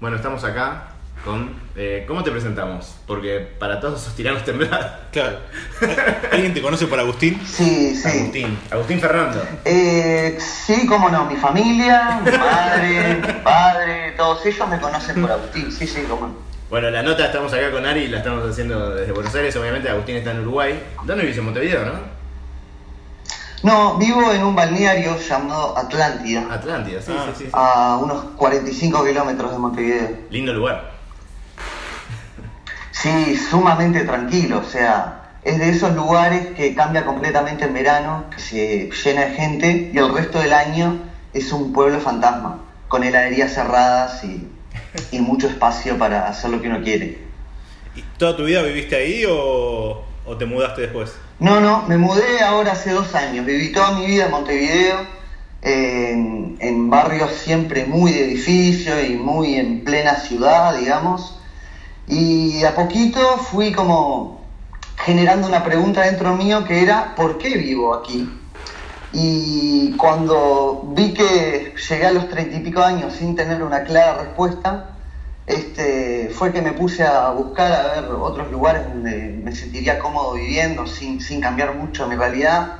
Bueno, estamos acá con... eh, ¿Cómo te presentamos? Porque para todos esos tiranos temblar. Claro. ¿Alguien te conoce por Agustín? Sí, sí. Agustín. Agustín Fernando. Eh, sí, cómo no, mi familia, mi madre, mi padre, todos ellos me conocen por Agustín, sí, sí, cómo no. Bueno, la nota estamos acá con Ari, la estamos haciendo desde Buenos Aires. Obviamente Agustín está en Uruguay. ¿Dónde vivís en Montevideo, no? No, vivo en un balneario llamado Atlántida, Atlántida, sí, Ah. sí, sí, sí. a unos 45 kilómetros de Montevideo. Lindo lugar. Sí, sumamente tranquilo, o sea, es de esos lugares que cambia completamente en verano, que se llena de gente y el resto del año es un pueblo fantasma, con heladerías cerradas y, y mucho espacio para hacer lo que uno quiere. ¿Y ¿Toda tu vida viviste ahí o, o te mudaste después? No, no, me mudé ahora hace dos años, viví toda mi vida en Montevideo, en, en barrios siempre muy de edificio y muy en plena ciudad, digamos. Y a poquito fui como generando una pregunta dentro mío que era, ¿por qué vivo aquí? Y cuando vi que llegué a los treinta y pico años sin tener una clara respuesta, este, fue que me puse a buscar a ver otros lugares donde me sentiría cómodo viviendo sin, sin cambiar mucho mi realidad.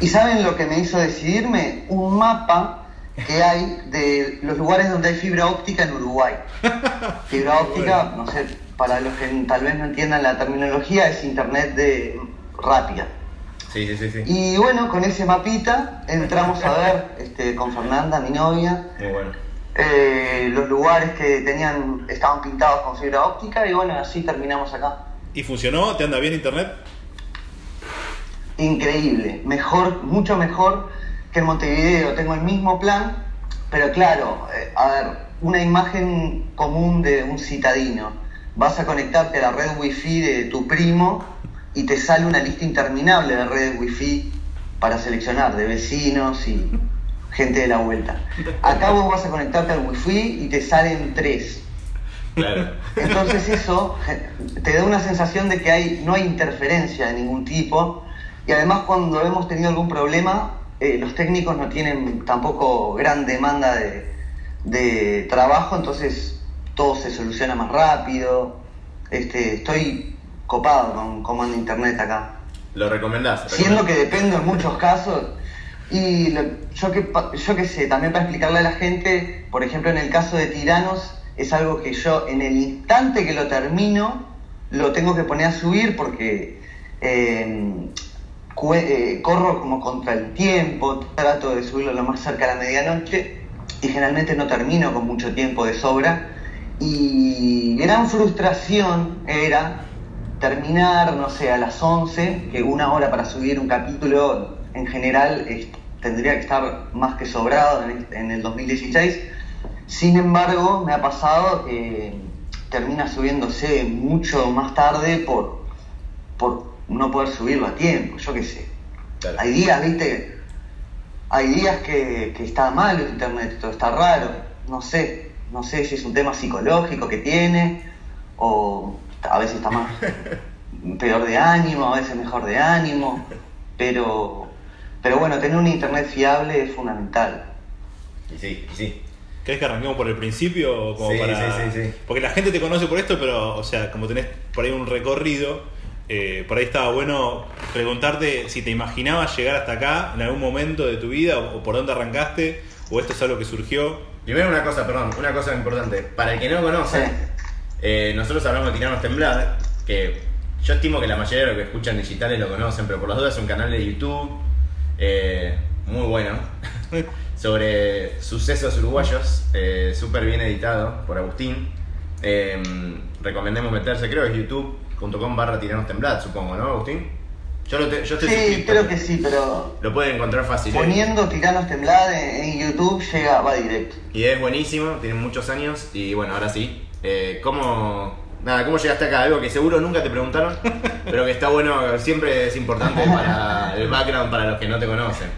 ¿Y saben lo que me hizo decidirme? Un mapa que hay de los lugares donde hay fibra óptica en Uruguay. Fibra óptica, no sé, para los que tal vez no entiendan la terminología, es internet de rápida. Sí, sí, sí, sí. Y bueno, con ese mapita entramos a ver este, con Fernanda, mi novia, Muy bueno. Eh, los lugares que tenían estaban pintados con fibra óptica y bueno, así terminamos acá. ¿Y funcionó? ¿Te anda bien internet? Increíble, mejor, mucho mejor que en Montevideo. Tengo el mismo plan, pero claro, eh, a ver, una imagen común de un citadino. Vas a conectarte a la red wifi de tu primo y te sale una lista interminable de redes wifi para seleccionar, de vecinos y gente de la vuelta. Acá vos vas a conectarte al wifi y te salen tres. Claro. Entonces eso te da una sensación de que hay, no hay interferencia de ningún tipo y además cuando hemos tenido algún problema, eh, los técnicos no tienen tampoco gran demanda de, de trabajo, entonces todo se soluciona más rápido. Este, estoy copado con comando internet acá. Lo recomendás. Siendo que depende en muchos casos. Y yo que yo que sé, también para explicarle a la gente, por ejemplo, en el caso de Tiranos, es algo que yo en el instante que lo termino, lo tengo que poner a subir porque cue- eh, corro como contra el tiempo, trato de subirlo lo más cerca a la medianoche y generalmente no termino con mucho tiempo de sobra. Y gran frustración era terminar, no sé, a las 11, que una hora para subir un capítulo en general tendría que estar más que sobrado en, este- en el 2016. Sin embargo, me ha pasado que termina subiéndose mucho más tarde por, por no poder subirlo a tiempo, yo qué sé. Claro. Hay días, viste, hay días que, que está mal el internet, todo está raro, no sé, no sé si es un tema psicológico que tiene, o a veces está más peor de ánimo, a veces mejor de ánimo, pero, pero bueno, tener un internet fiable es fundamental. Y sí, y sí. ¿Querés que arranquemos por el principio? Como Sí, para... sí, sí, sí. Porque la gente te conoce por esto, pero, o sea, como tenés por ahí un recorrido, eh, por ahí estaba bueno preguntarte si te imaginabas llegar hasta acá en algún momento de tu vida, o, o por dónde arrancaste, o esto es algo que surgió. Primero una cosa, perdón, una cosa importante. Para el que no conoce, eh, nosotros hablamos de Tirarnos Temblar, que yo estimo que la mayoría de los que escuchan digitales lo conocen, pero por las dudas es un canal de YouTube eh, muy bueno, sobre sucesos uruguayos, eh, súper bien editado por Agustín. Eh, recomendemos meterse, creo que es youtube.com barra Tirarnos Temblar, supongo, ¿no, Agustín? Yo, lo te- yo estoy Sí, creo que sí, pero Lo pueden encontrar fácil. ¿eh? poniendo Tiranos Temblar en, en YouTube llega, va directo. Y es buenísimo, tiene muchos años y bueno, ahora sí. Eh, ¿cómo, nada, ¿Cómo llegaste acá? Algo que seguro nunca te preguntaron, pero que está bueno, siempre es importante para el background para los que no te conocen.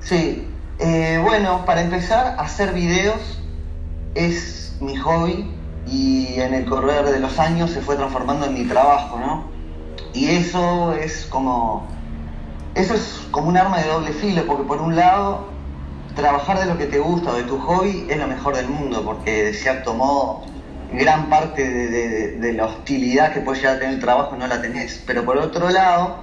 Sí, eh, bueno, para empezar, hacer videos es mi hobby y en el correr de los años se fue transformando en mi trabajo, ¿no? Y eso es como. Eso es como un arma de doble filo, porque por un lado trabajar de lo que te gusta o de tu hobby es lo mejor del mundo, porque de cierto modo gran parte de, de- de la hostilidad que puede llegar a tener el trabajo no la tenés. Pero por otro lado,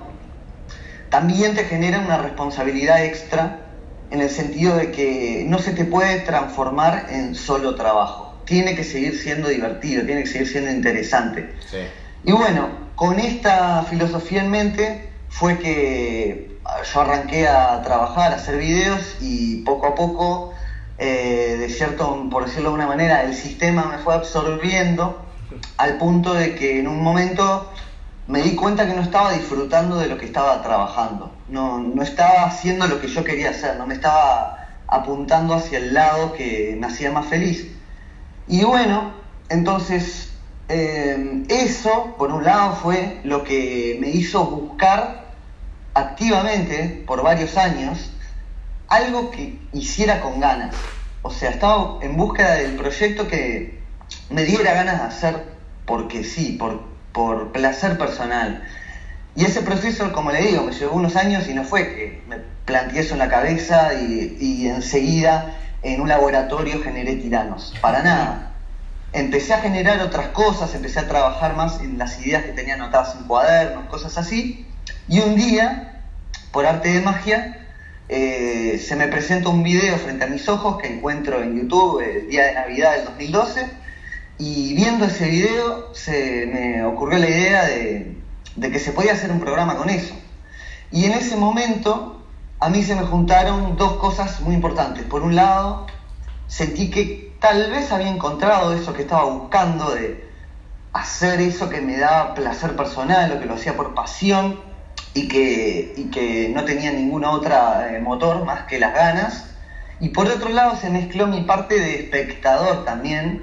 también te genera una responsabilidad extra en el sentido de que no se te puede transformar en solo trabajo. Tiene que seguir siendo divertido, tiene que seguir siendo interesante. Sí. Y bueno, con esta filosofía en mente fue que yo arranqué a trabajar, a hacer videos y poco a poco, eh, de cierto, por decirlo de una manera, el sistema me fue absorbiendo al punto de que en un momento me di cuenta que no estaba disfrutando de lo que estaba trabajando, no, no estaba haciendo lo que yo quería hacer, no me estaba apuntando hacia el lado que me hacía más feliz. Y bueno, entonces eh, eso, por un lado, fue lo que me hizo buscar activamente por varios años algo que hiciera con ganas. O sea, estaba en búsqueda del proyecto que me diera ganas de hacer porque sí, por, por placer personal. Y ese proceso, como le digo, me llevó unos años y no fue que me planteé eso en la cabeza y, y enseguida en un laboratorio generé tiranos. Para nada. Empecé a generar otras cosas, empecé a trabajar más en las ideas que tenía anotadas en cuadernos, cosas así. Y un día, por arte de magia, eh, se me presenta un video frente a mis ojos que encuentro en YouTube el día de Navidad del 2012 y viendo ese video se me ocurrió la idea de, de que se podía hacer un programa con eso. Y en ese momento a mí se me juntaron dos cosas muy importantes. Por un lado, sentí que tal vez había encontrado eso que estaba buscando de hacer eso que me daba placer personal, lo que lo hacía por pasión y que, y que no tenía ningún otro motor más que las ganas. Y por otro lado se mezcló mi parte de espectador también,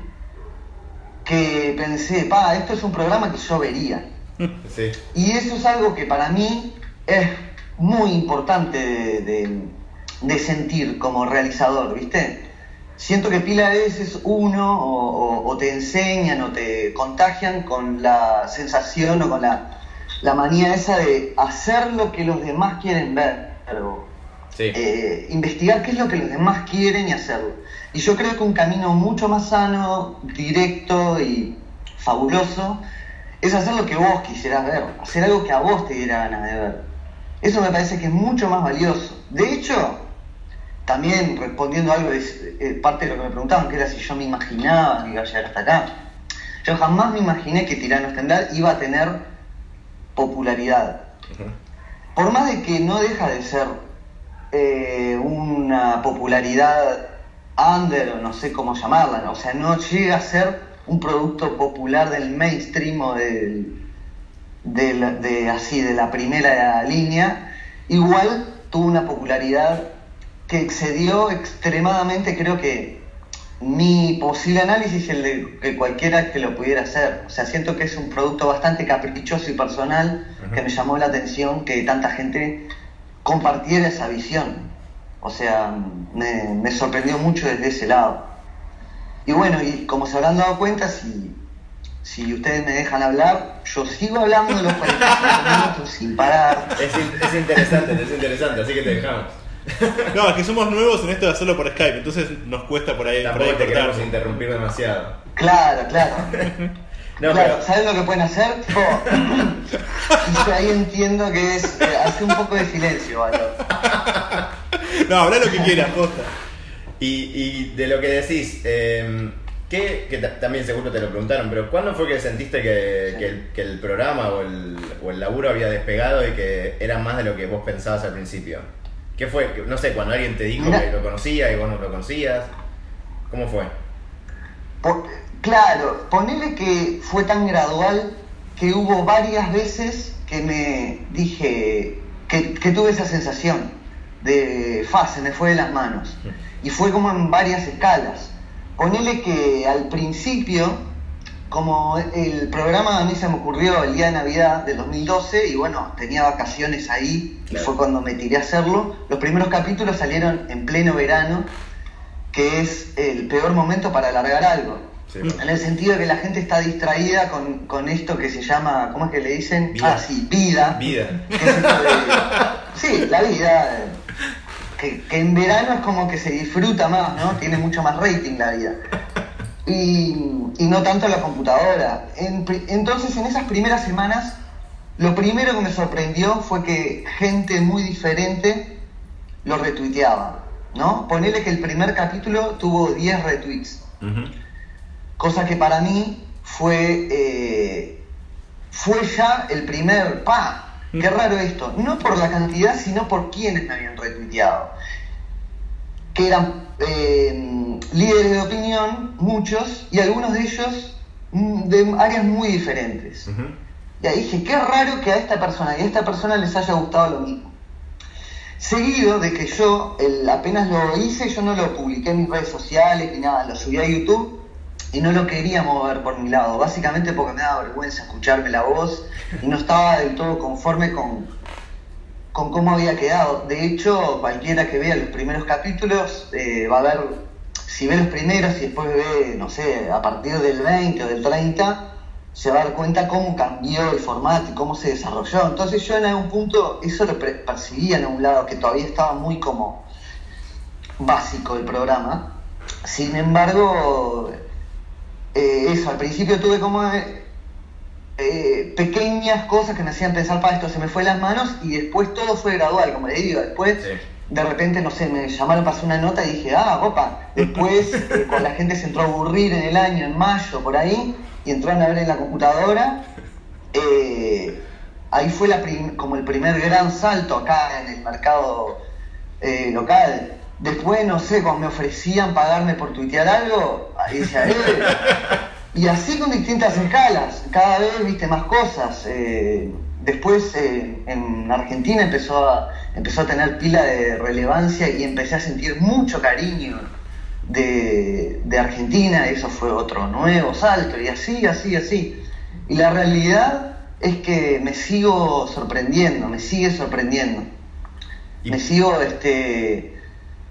que pensé, pa, esto es un programa que yo vería. Sí. Y eso es algo que para mí es muy importante de, de- de sentir como realizador, ¿viste? Siento que pila de veces uno o, o- o te enseñan o te contagian con la sensación o con la, la manía esa de hacer lo que los demás quieren ver. Pero, Sí. eh, investigar qué es lo que los demás quieren y hacerlo. Y yo creo que un camino mucho más sano, directo y fabuloso es hacer lo que vos quisieras ver, hacer algo que a vos te diera ganas de ver. Eso me parece que es mucho más valioso. De hecho, también respondiendo a algo eh, parte de lo que me preguntaban, que era si yo me imaginaba que iba a llegar hasta acá. Yo jamás me imaginé que Tirano Estendal iba a tener popularidad por más de que no deja de ser eh, una popularidad under, no sé cómo llamarla, ¿no? o sea, no llega a ser un producto popular del mainstream o del, del- de, así, de la primera línea, igual tuvo una popularidad que excedió extremadamente, creo que, mi posible análisis y el de que cualquiera que lo pudiera hacer. O sea, siento que es un producto bastante caprichoso y personal que me llamó la atención que tanta gente compartiera esa visión. O sea, me, me sorprendió mucho desde ese lado. Y bueno, y como se habrán dado cuenta, si, si ustedes me dejan hablar, yo sigo hablando de los 45 minutos sin parar. Es, es interesante, es interesante, así que te dejamos. No, es que somos nuevos en esto de hacerlo por Skype, entonces nos cuesta por ahí, por Tampoco ahí te queremos interrumpir demasiado. Claro, claro. No, claro, pero ¿saben lo que pueden hacer? Tipo, y ahí entiendo que es eh, hacer un poco de silencio, Valor. No, habla lo que quieras, posta. Y, y de lo que decís, eh, ¿qué, que ta- también seguro te lo preguntaron, pero ¿cuándo fue que sentiste que, Sí. que el, que el programa o el, o el laburo había despegado y que era más de lo que vos pensabas al principio? ¿Qué fue? Que- No sé, cuando alguien te dijo que lo conocía y vos no lo conocías. ¿Cómo fue? Claro, ponele que fue tan gradual que hubo varias veces que me dije, que, que tuve esa sensación de, fa, se me fue de las manos. Y fue como en varias escalas. Ponele que al principio, como el programa a mí se me ocurrió el día de Navidad del 2012 y bueno, tenía vacaciones ahí y fue cuando me tiré a hacerlo, los primeros capítulos salieron en pleno verano, que es el peor momento para alargar algo. Sí, En el sentido de que la gente está distraída con, con esto que se llama, ¿cómo es que le dicen? Vida. Ah, sí, vida. Vida. Es de- sí, la vida, que, que en verano es como que se disfruta más, ¿no? Tiene mucho más rating la vida. Y, y no tanto la computadora. En entonces, en esas primeras semanas, lo primero que me sorprendió fue que gente muy diferente lo retuiteaba, ¿no? Ponele que el primer capítulo tuvo 10 retweets, Ujú. cosa que para mí fue, eh, fue ya el primer, pa, qué raro esto, no por la cantidad, sino por quienes me habían retuiteado, que eran eh, líderes de opinión, muchos, y algunos de ellos mm, de áreas muy diferentes. Y ahí dije, qué raro que a esta persona y a esta persona les haya gustado lo mismo. Seguido de que yo, el- apenas lo hice, yo no lo publiqué en mis redes sociales ni nada, lo subí a YouTube y no lo quería mover por mi lado, básicamente porque me daba vergüenza escucharme la voz y no estaba del todo conforme con, con cómo había quedado. De hecho, cualquiera que vea los primeros capítulos eh, va a ver, si ve los primeros y después ve, no sé, a partir del 20 o del 30, se va a dar cuenta cómo cambió el formato y cómo se desarrolló. Entonces yo en algún punto eso lo percibía en un lado, que todavía estaba muy como básico el programa. Sin embargo, eh, eso, al principio tuve como eh, pequeñas cosas que me hacían pensar, para esto se me fue las manos y después todo fue gradual, como le digo, después Sí. de repente, no sé, me llamaron para hacer una nota y dije, ah, opa, después eh, cuando la gente se entró a aburrir en el año, en mayo, por ahí, y entraron a ver en la computadora, eh, ahí fue la prim- como el primer gran salto acá en el mercado eh, local. Después, no sé, cuando me ofrecían pagarme por tuitear algo, ahí decía, eh, y así con distintas escalas, cada vez viste más cosas. eh, después eh, en Argentina empezó a, empezó a tener pila de relevancia y empecé a sentir mucho cariño de, de Argentina, eso fue otro nuevo salto, y así, así, así. Y la realidad es que me sigo sorprendiendo, me sigue sorprendiendo. Y- Me sigo, este,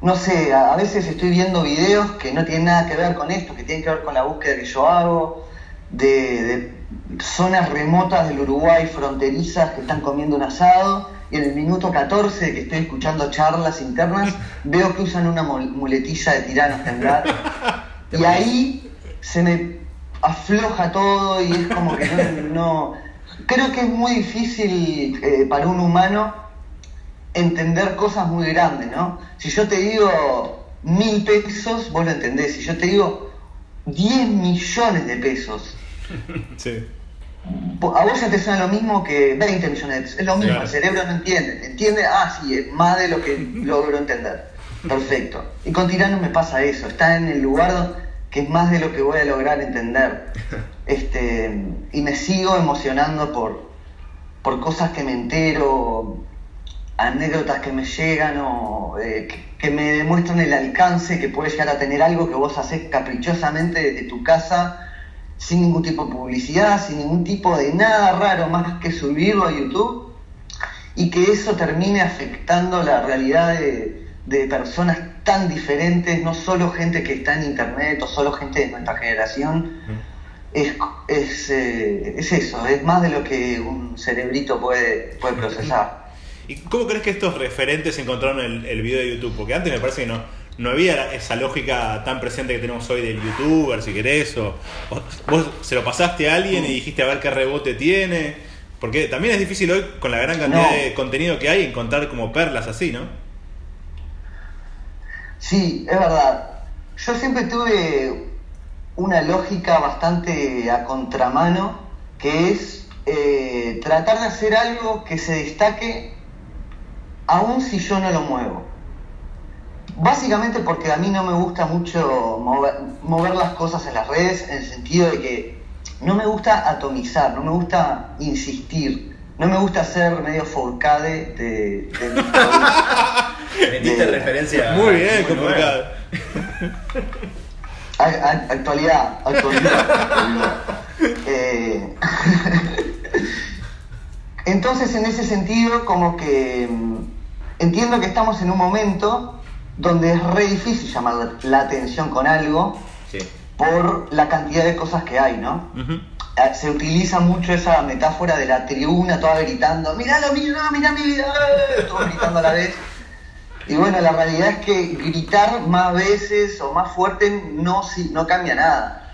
no sé, a, veces estoy viendo videos que no tienen nada que ver con esto, que tienen que ver con la búsqueda que yo hago, de, de zonas remotas del Uruguay, fronterizas, que están comiendo un asado, y en el minuto 14 que estoy escuchando charlas internas, veo que usan una mul- muletilla de tiranos temblar, y ahí se me afloja todo y es como que no... no- creo que es muy difícil eh, para un humano entender cosas muy grandes, ¿no? Si yo te digo mil pesos, vos lo entendés. Si yo te digo 10 millones de pesos, Sí. a vos ya te suena lo mismo que 20 millones de pesos. Es lo mismo, Claro. el cerebro no entiende. Entiende, ah, sí, es más de lo que logro entender. Perfecto. Y con Tirano me pasa eso. Está en el lugar que es más de lo que voy a lograr entender. Este, y me sigo emocionando por, por cosas que me entero, anécdotas que me llegan o eh, que, que me demuestran el alcance que puede llegar a tener algo que vos haces caprichosamente desde tu casa, sin ningún tipo de publicidad, sin ningún tipo de nada raro más que subirlo a YouTube y que eso termine afectando la realidad de, de personas tan diferentes, no solo gente que está en internet o solo gente de nuestra generación. Es, es, eh, es eso, es más de lo que un cerebrito puede, puede procesar. ¿Y cómo crees que estos referentes encontraron el, el video de YouTube? Porque antes me parece que no, no había esa lógica tan presente que tenemos hoy del youtuber, si querés, o, o vos se lo pasaste a alguien y dijiste a ver qué rebote tiene. Porque también es difícil hoy, con la gran cantidad No. de contenido que hay, encontrar como perlas así, ¿no? Sí, es verdad. Yo siempre tuve una lógica bastante a contramano, que es eh, tratar de hacer algo que se destaque aun si yo no lo muevo. Básicamente porque a mí no me gusta mucho mover, mover las cosas en las redes, en el sentido de que no me gusta atomizar, no me gusta insistir, no me gusta ser medio forcade de, de. Metiste de- referencia. Muy bien. A- a- actualidad, actualidad. actualidad. Eh, Entonces, en ese sentido, como que mm, entiendo que estamos en un momento donde es re difícil llamar la atención con algo Sí. por la cantidad de cosas que hay, ¿no? Eh, Se utiliza mucho esa metáfora de la tribuna, toda gritando, mirá lo mío, mirá mi vida, eh", todos gritando a la vez. Y bueno, la realidad es que gritar más veces o más fuerte no, si- no cambia nada.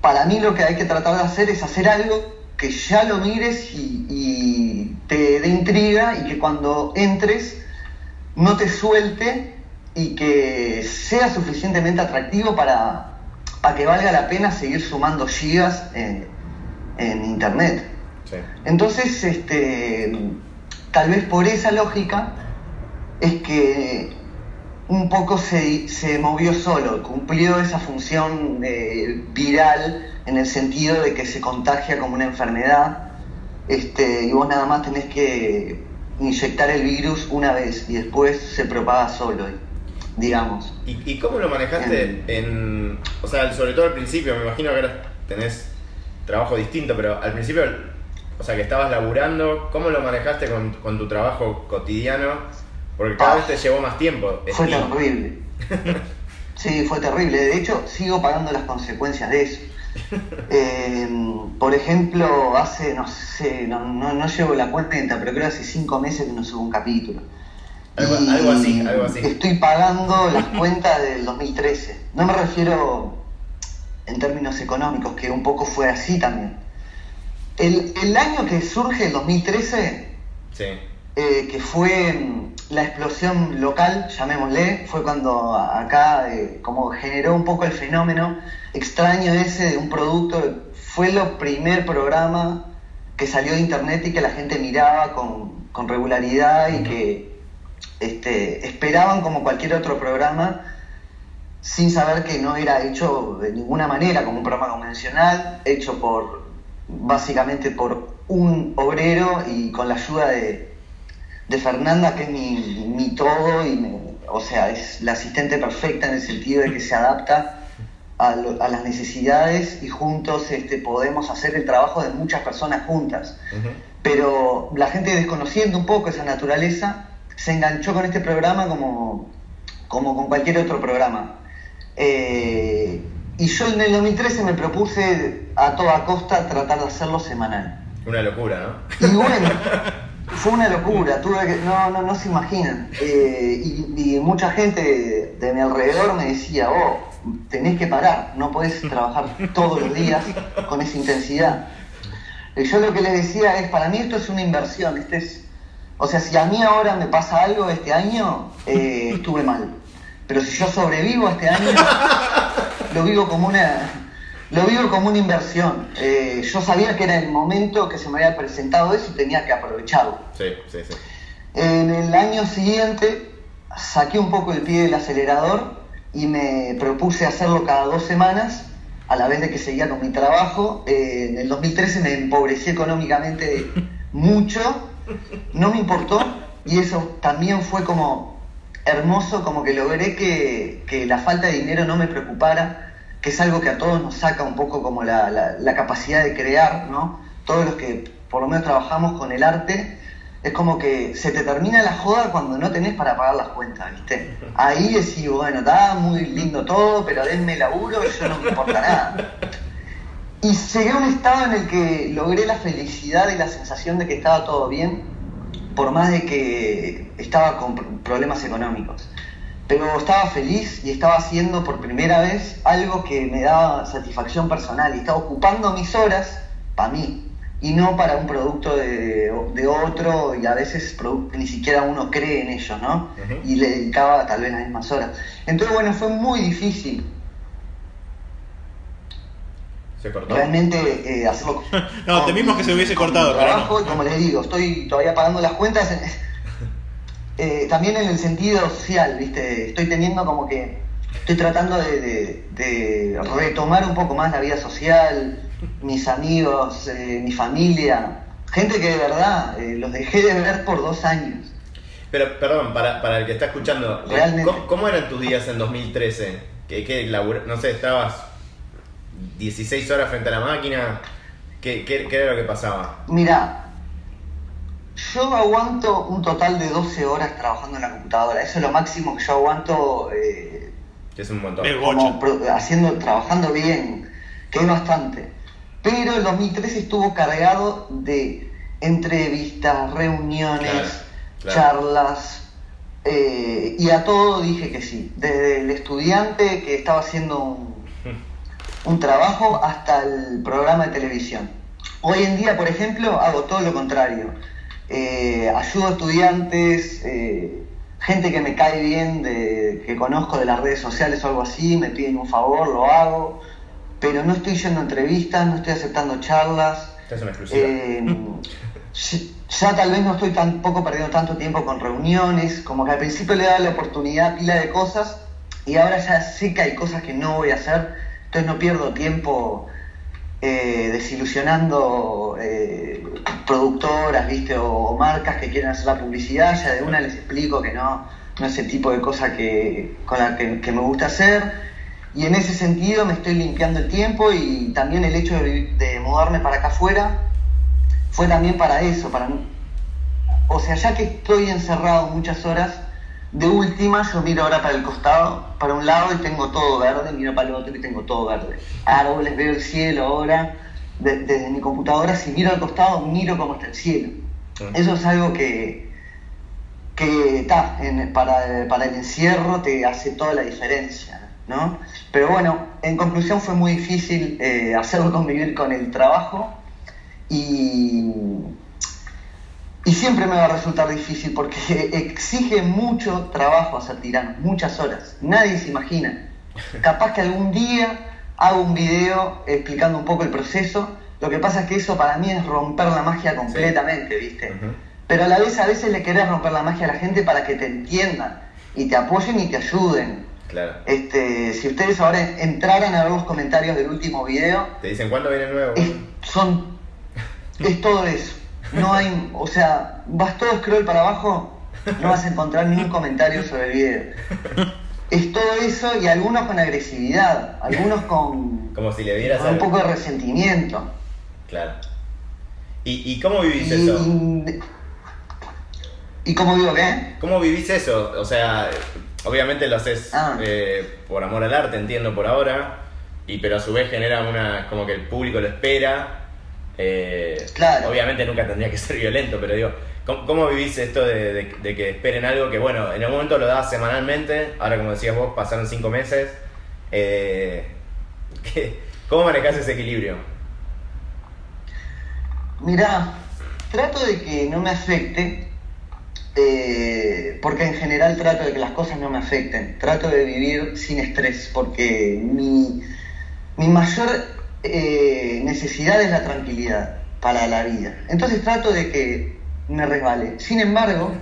Para mí lo que hay que tratar de hacer es hacer algo que ya lo mires y, y te dé intriga y que cuando entres no te suelte y que sea suficientemente atractivo para, para que valga la pena seguir sumando gigas en, en internet. Sí. Entonces, este, tal vez por esa lógica es que un poco se, se movió solo, cumplió esa función eh, viral en el sentido de que se contagia como una enfermedad este, y vos nada más tenés que inyectar el virus una vez y después se propaga solo, digamos. ¿Y, y cómo lo manejaste en. O sea, sobre todo al principio, me imagino que ahora tenés trabajo distinto, pero al principio, o sea, que estabas laburando, ¿cómo lo manejaste con, con tu trabajo cotidiano? Porque cada Ah. vez te llevó más tiempo. Fue terrible. Sí, fue terrible. De hecho, sigo pagando las consecuencias de eso. Eh, por ejemplo, hace, no sé, no, no, no llevo la cuenta, pero creo hace cinco meses que no subo un capítulo. Algo- algo así, algo así. Estoy pagando las cuentas del 2013. No me refiero en términos económicos, que un poco fue así también. El, el año que surge el 2013 Sí. Eh, que fue mm, la explosión local, llamémosle, fue cuando acá eh, como generó un poco el fenómeno extraño ese de un producto, fue lo primer programa que salió de internet y que la gente miraba con, con regularidad y que este, esperaban como cualquier otro programa sin saber que no era hecho de ninguna manera como un programa convencional, hecho por básicamente por un obrero y con la ayuda de, de Fernanda, que es mi, mi todo, y me- o sea, es la asistente perfecta en el sentido de que se adapta a, lo- a las necesidades y juntos este, podemos hacer el trabajo de muchas personas juntas. Pero la gente desconociendo un poco esa naturaleza se enganchó con este programa como, como con cualquier otro programa. Eh, y yo en el 2013 me propuse a toda costa tratar de hacerlo semanal. Una locura, ¿no? Y bueno, fue una locura, tuve que, no, no, no se imaginan. Eh, y, y mucha gente de mi alrededor me decía, oh, tenés que parar, no podés trabajar todos los días con esa intensidad. Y yo lo que les decía es, para mí esto es una inversión, este es, o sea, si a mí ahora me pasa algo este año, eh, estuve mal. Pero si yo sobrevivo este año, lo vivo como una lo vivo como una inversión. Eh, yo sabía que era el momento que se me había presentado eso y tenía que aprovecharlo. Sí, sí, sí. En el año siguiente saqué un poco el pie del acelerador y me propuse hacerlo cada dos semanas, a la vez de que seguía con mi trabajo. Eh, en el 2013 me empobrecí económicamente mucho, no me importó y eso también fue como hermoso, como que logré que, que la falta de dinero no me preocupara, que es algo que a todos nos saca un poco como la, la- la capacidad de crear, ¿no? Todos los que por lo menos trabajamos con el arte, es como que se te termina la joda cuando no tenés para pagar las cuentas, ¿viste? Ahí decís, bueno, está muy lindo todo, pero denme laburo y yo no me importa nada. Y llegué a un estado en el que logré la felicidad y la sensación de que estaba todo bien, por más de que estaba con pr- problemas económicos. Pero estaba feliz y estaba haciendo por primera vez algo que me daba satisfacción personal y estaba ocupando mis horas para mí y no para un producto de, de otro y a veces ni siquiera uno cree en ello, ¿no? Y le dedicaba tal vez las mismas horas. Entonces, bueno, fue muy difícil ¿Se cortó? realmente eh, hacerlo. No, temimos que se hubiese cortado, mi pero no. trabajo, y como les digo, estoy todavía pagando las cuentas. eh, también en el sentido social, ¿viste? Estoy teniendo como que. Estoy tratando de, de- de retomar un poco más la vida social, mis amigos, eh, mi familia. Gente que de verdad eh, los dejé de ver por dos años. Pero, perdón, para, para el que está escuchando. ¿cómo, cómo eran tus días en 2013? ¿Qué, qué no sé, estabas 16 horas frente a la máquina? ¿Qué, qué, qué era lo que pasaba? Mira, yo aguanto un total de 12 horas trabajando en la computadora. Eso es lo máximo que yo aguanto eh, Que es un montón. Como haciendo, trabajando bien, que es bastante. Pero el 2013 estuvo cargado de entrevistas, reuniones, Claro, claro. charlas, eh, y a todo dije que sí. Desde el estudiante que estaba haciendo un, un trabajo hasta el programa de televisión. Hoy en día, por ejemplo, hago todo lo contrario. Eh, ayudo a estudiantes, eh, gente que me cae bien, de, que conozco de las redes sociales o algo así, me piden un favor, lo hago, pero no estoy yendo a entrevistas, no estoy aceptando charlas. Es una exclusiva. Eh, ya tal vez no estoy tampoco perdiendo tanto tiempo con reuniones, como que al principio le daba la oportunidad a pila de cosas y ahora ya sé que hay cosas que no voy a hacer, entonces no pierdo tiempo eh, desilusionando eh, productoras, viste, o, marcas que quieren hacer la publicidad, ya de una les explico que no, no es el tipo de cosa que, con la que, me gusta hacer. Y en ese sentido me estoy limpiando el tiempo y también el hecho de, de mudarme para acá afuera fue también para eso, para o sea, ya que estoy encerrado muchas horas, de última yo miro ahora para el costado, para un lado y tengo todo verde, miro para el otro y tengo todo verde. Árboles, veo el cielo ahora, de- desde mi computadora, si miro al costado, miro cómo está el cielo. Eso es algo que, que ta, en- para, para el encierro te hace toda la diferencia, ¿no? Pero bueno, en conclusión fue muy difícil eh, hacerlo convivir con el trabajo y, y siempre me va a resultar difícil porque exige mucho trabajo hacer tiranos, muchas horas. Nadie se imagina. Capaz que algún día hago un video explicando un poco el proceso. Lo que pasa es que eso para mí es romper la magia completamente, ¿viste? Pero a la vez a veces le querés romper la magia a la gente para que te entiendan y te apoyen y te ayuden. Claro. Este, si ustedes ahora entraran a ver los comentarios del último video, Te dicen cuándo viene el nuevo. es, son, es todo eso. No hay, o sea, vas todo scroll para abajo, no vas a encontrar ningún comentario sobre el video. Es todo eso y algunos con agresividad, algunos con, Como si le dieras con un poco de resentimiento. Claro. ¿Y, ¿Y cómo vivís Y, eso? y, ¿y cómo digo qué? ¿Cómo vivís eso? O sea, obviamente lo haces Ah. eh, por amor al arte, entiendo por ahora, y pero a su vez genera una. como que el público lo espera. Eh, Claro. Obviamente nunca tendría que ser violento, pero digo, ¿cómo, cómo vivís esto de, de- de que esperen algo que, bueno, en algún momento lo das semanalmente, ahora como decías vos, pasaron cinco meses? eh, ¿qué- ¿Cómo manejás ese equilibrio? Mirá, trato de que no me afecte, eh, porque en general trato de que las cosas no me afecten. Trato de vivir sin estrés, porque mi, mi mayor eh, necesidad es la tranquilidad para la vida. Entonces trato de que me resbale. Sin embargo,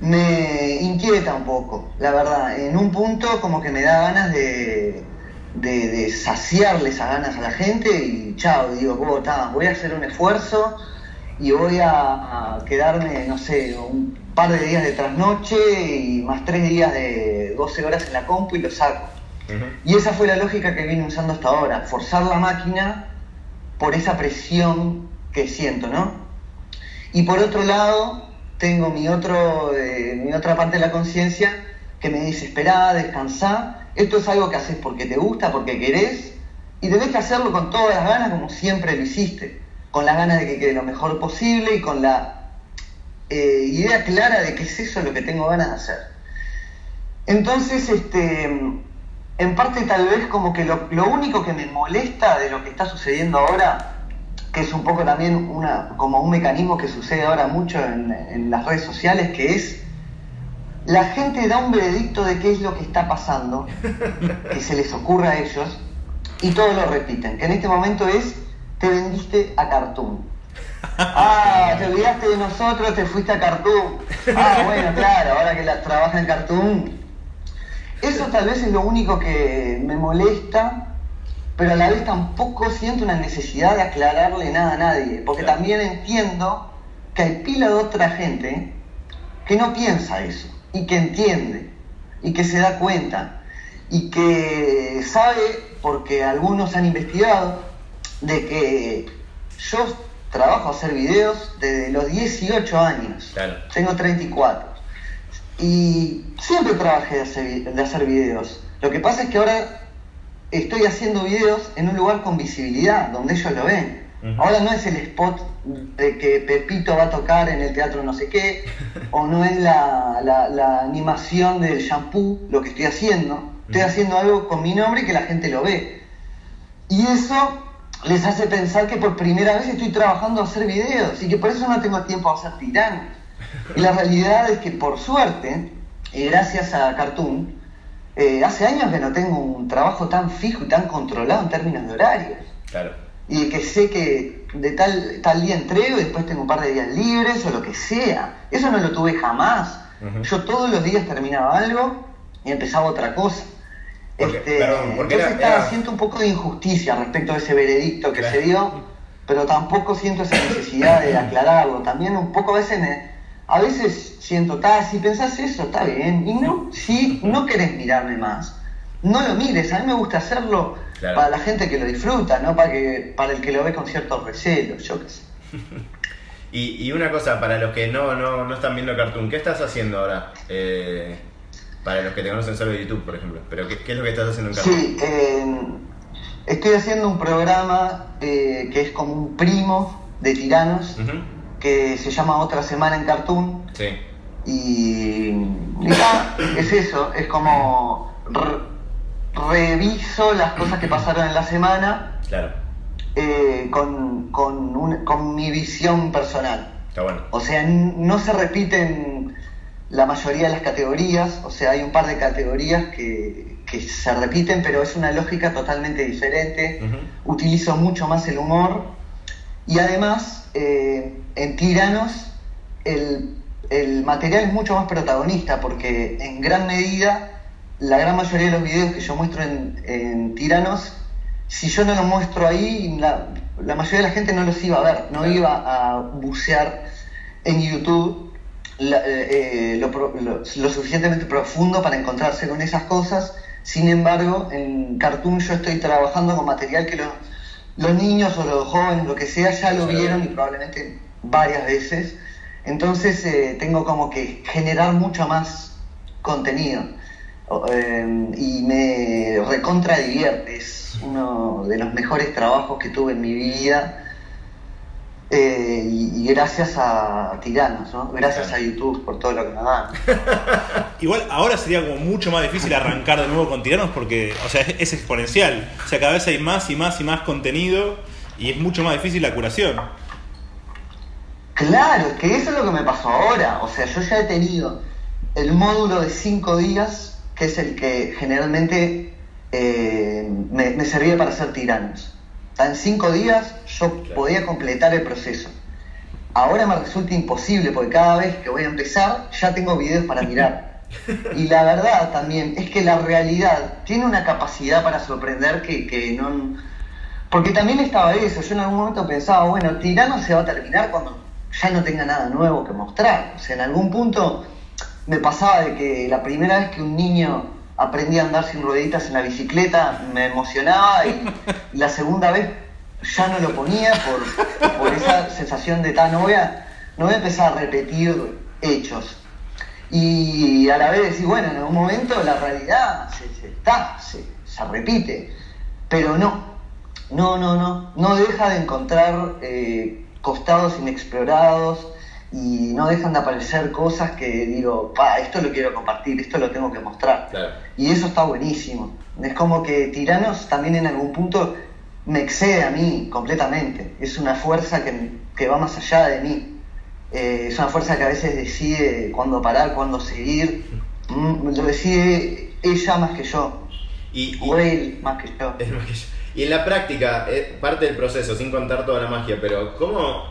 me inquieta un poco, la verdad. En un punto como que me da ganas de, de, de saciarle esas ganas a la gente y chao, digo, "Oh, ta, voy a hacer un esfuerzo y voy a, a quedarme, no sé, un par de días de trasnoche y más tres días de 12 horas en la compu y lo saco. Y esa fue la lógica que vine usando hasta ahora, forzar la máquina por esa presión que siento, ¿no? Y por otro lado, tengo mi, otro, eh, mi otra parte de la conciencia que me dice, esperá, descansá, esto es algo que haces porque te gusta, porque querés, y tenés que hacerlo con todas las ganas como siempre lo hiciste, con las ganas de que quede lo mejor posible y con la eh, idea clara de que es eso lo que tengo ganas de hacer. Entonces, este, en parte tal vez como que lo, lo único que me molesta de lo que está sucediendo ahora, que es un poco también una, como un mecanismo que sucede ahora mucho en, en las redes sociales, que es la gente da un veredicto de qué es lo que está pasando, que se les ocurre a ellos, y todos lo repiten, que en este momento es, te vendiste a Cartoon. Ah, te olvidaste de nosotros, te fuiste a Cartoon. Ah, bueno, claro, ahora que la trabaja en Cartoon. Eso tal vez es lo único que me molesta, pero a la vez tampoco siento una necesidad de aclararle nada a nadie, porque Claro. también entiendo que hay pila de otra gente que no piensa eso, y que entiende, y que se da cuenta, y que sabe, porque algunos han investigado, de que yo trabajo a hacer videos desde los 18 años. Claro. Tengo 34. Y siempre trabajé de hacer, vi- de hacer videos. Lo que pasa es que ahora estoy haciendo videos en un lugar con visibilidad, donde ellos lo ven. Ahora no es el spot de que Pepito va a tocar en el teatro no sé qué, o no es la, la- la animación del shampoo lo que estoy haciendo. Estoy haciendo algo con mi nombre y que la gente lo ve. Y eso les hace pensar que por primera vez estoy trabajando a hacer videos y que por eso no tengo tiempo a hacer tiranos. Y la realidad es que por suerte, y gracias a Cartoon, eh, hace años que no tengo un trabajo tan fijo y tan controlado en términos de horarios. Claro. Y que sé que de tal, tal día entrego y después tengo un par de días libres o lo que sea. Eso no lo tuve jamás. Yo todos los días terminaba algo y empezaba otra cosa. Porque- Este, perdón, porque entonces era- era- siento un poco de injusticia respecto a ese veredicto que Claro. se dio, pero tampoco siento esa necesidad de aclararlo. También un poco a veces me, a veces siento, "Ta, si pensás eso, está bien. Y no, si no querés mirarme más, no lo mires. A mí me gusta hacerlo Claro. para la gente que lo disfruta, no para, que, para el que lo ve con cierto recelo, yo qué sé. Y, y una cosa, para los que no, no, no están viendo Cartoon, ¿qué estás haciendo ahora? Eh, para los que te conocen solo de YouTube, por ejemplo. Pero ¿qué, qué es lo que estás haciendo en Cartoon? Sí, eh, estoy haciendo un programa eh, que es como un primo de Tiranos. Que se llama Otra Semana en Cartoon. Sí. Y, es eso, es como re- reviso las cosas que pasaron en la semana Claro. eh, con, con, un- con mi visión personal. Está bueno. O sea, no se repiten la mayoría de las categorías, o sea, hay un par de categorías que, que se repiten, pero es una lógica totalmente diferente. Utilizo mucho más el humor y además eh, en Tiranos el, el material es mucho más protagonista porque en gran medida la gran mayoría de los videos que yo muestro en, en Tiranos, si yo no los muestro ahí, la, la mayoría de la gente no los iba a ver, no iba a bucear en YouTube la- eh, eh, lo, pro- lo- lo suficientemente profundo para encontrarse con esas cosas. Sin embargo, en Cartoon yo estoy trabajando con material que los, los niños o los jóvenes, lo que sea, ya lo vieron y probablemente varias veces. Entonces eh, tengo como que generar mucho más contenido. Eh, y me recontra divierte. Es uno de los mejores trabajos que tuve en mi vida. Eh, y, y gracias a Tiranos, ¿no? Gracias a YouTube por todo lo que me dan. Igual ahora sería como mucho más difícil arrancar de nuevo con tiranos porque, o sea, es, es exponencial. O sea, cada vez hay más y más y más contenido y es mucho más difícil la curación. Claro, es que eso es lo que me pasó ahora. O sea, yo ya he tenido el módulo de cinco días, que es el que generalmente eh, me, me servía para hacer tiranos. En cinco días yo Claro. podía completar el proceso. Ahora me resulta imposible porque cada vez que voy a empezar ya tengo videos para mirar. Y la verdad también es que la realidad tiene una capacidad para sorprender que, que no... Porque también estaba eso, yo en algún momento pensaba, bueno, Tirano se va a terminar cuando ya no tenga nada nuevo que mostrar. O sea, en algún punto me pasaba de que la primera vez que un niño aprendía a andar sin rueditas en la bicicleta me emocionaba y, y la segunda vez ya no lo ponía por, por esa sensación de tan no voy a, no voy a empezar a repetir hechos. Y a la vez decir, bueno, en algún momento la realidad se, se está, se, se repite, pero no, no, no, no, no deja de encontrar eh, costados inexplorados y no dejan de aparecer cosas que digo, pa, esto lo quiero compartir, esto lo tengo que mostrar. Claro. Y eso está buenísimo. Es como que Tiranos también en algún punto me excede a mí completamente. Es una fuerza que, que va más allá de mí. Eh, es una fuerza que a veces decide cuándo parar, cuándo seguir. Mm, lo decide ella más que yo. Y, y- O él más que yo. Es más que yo. Y en la práctica, eh, parte del proceso, sin contar toda la magia, pero ¿cómo,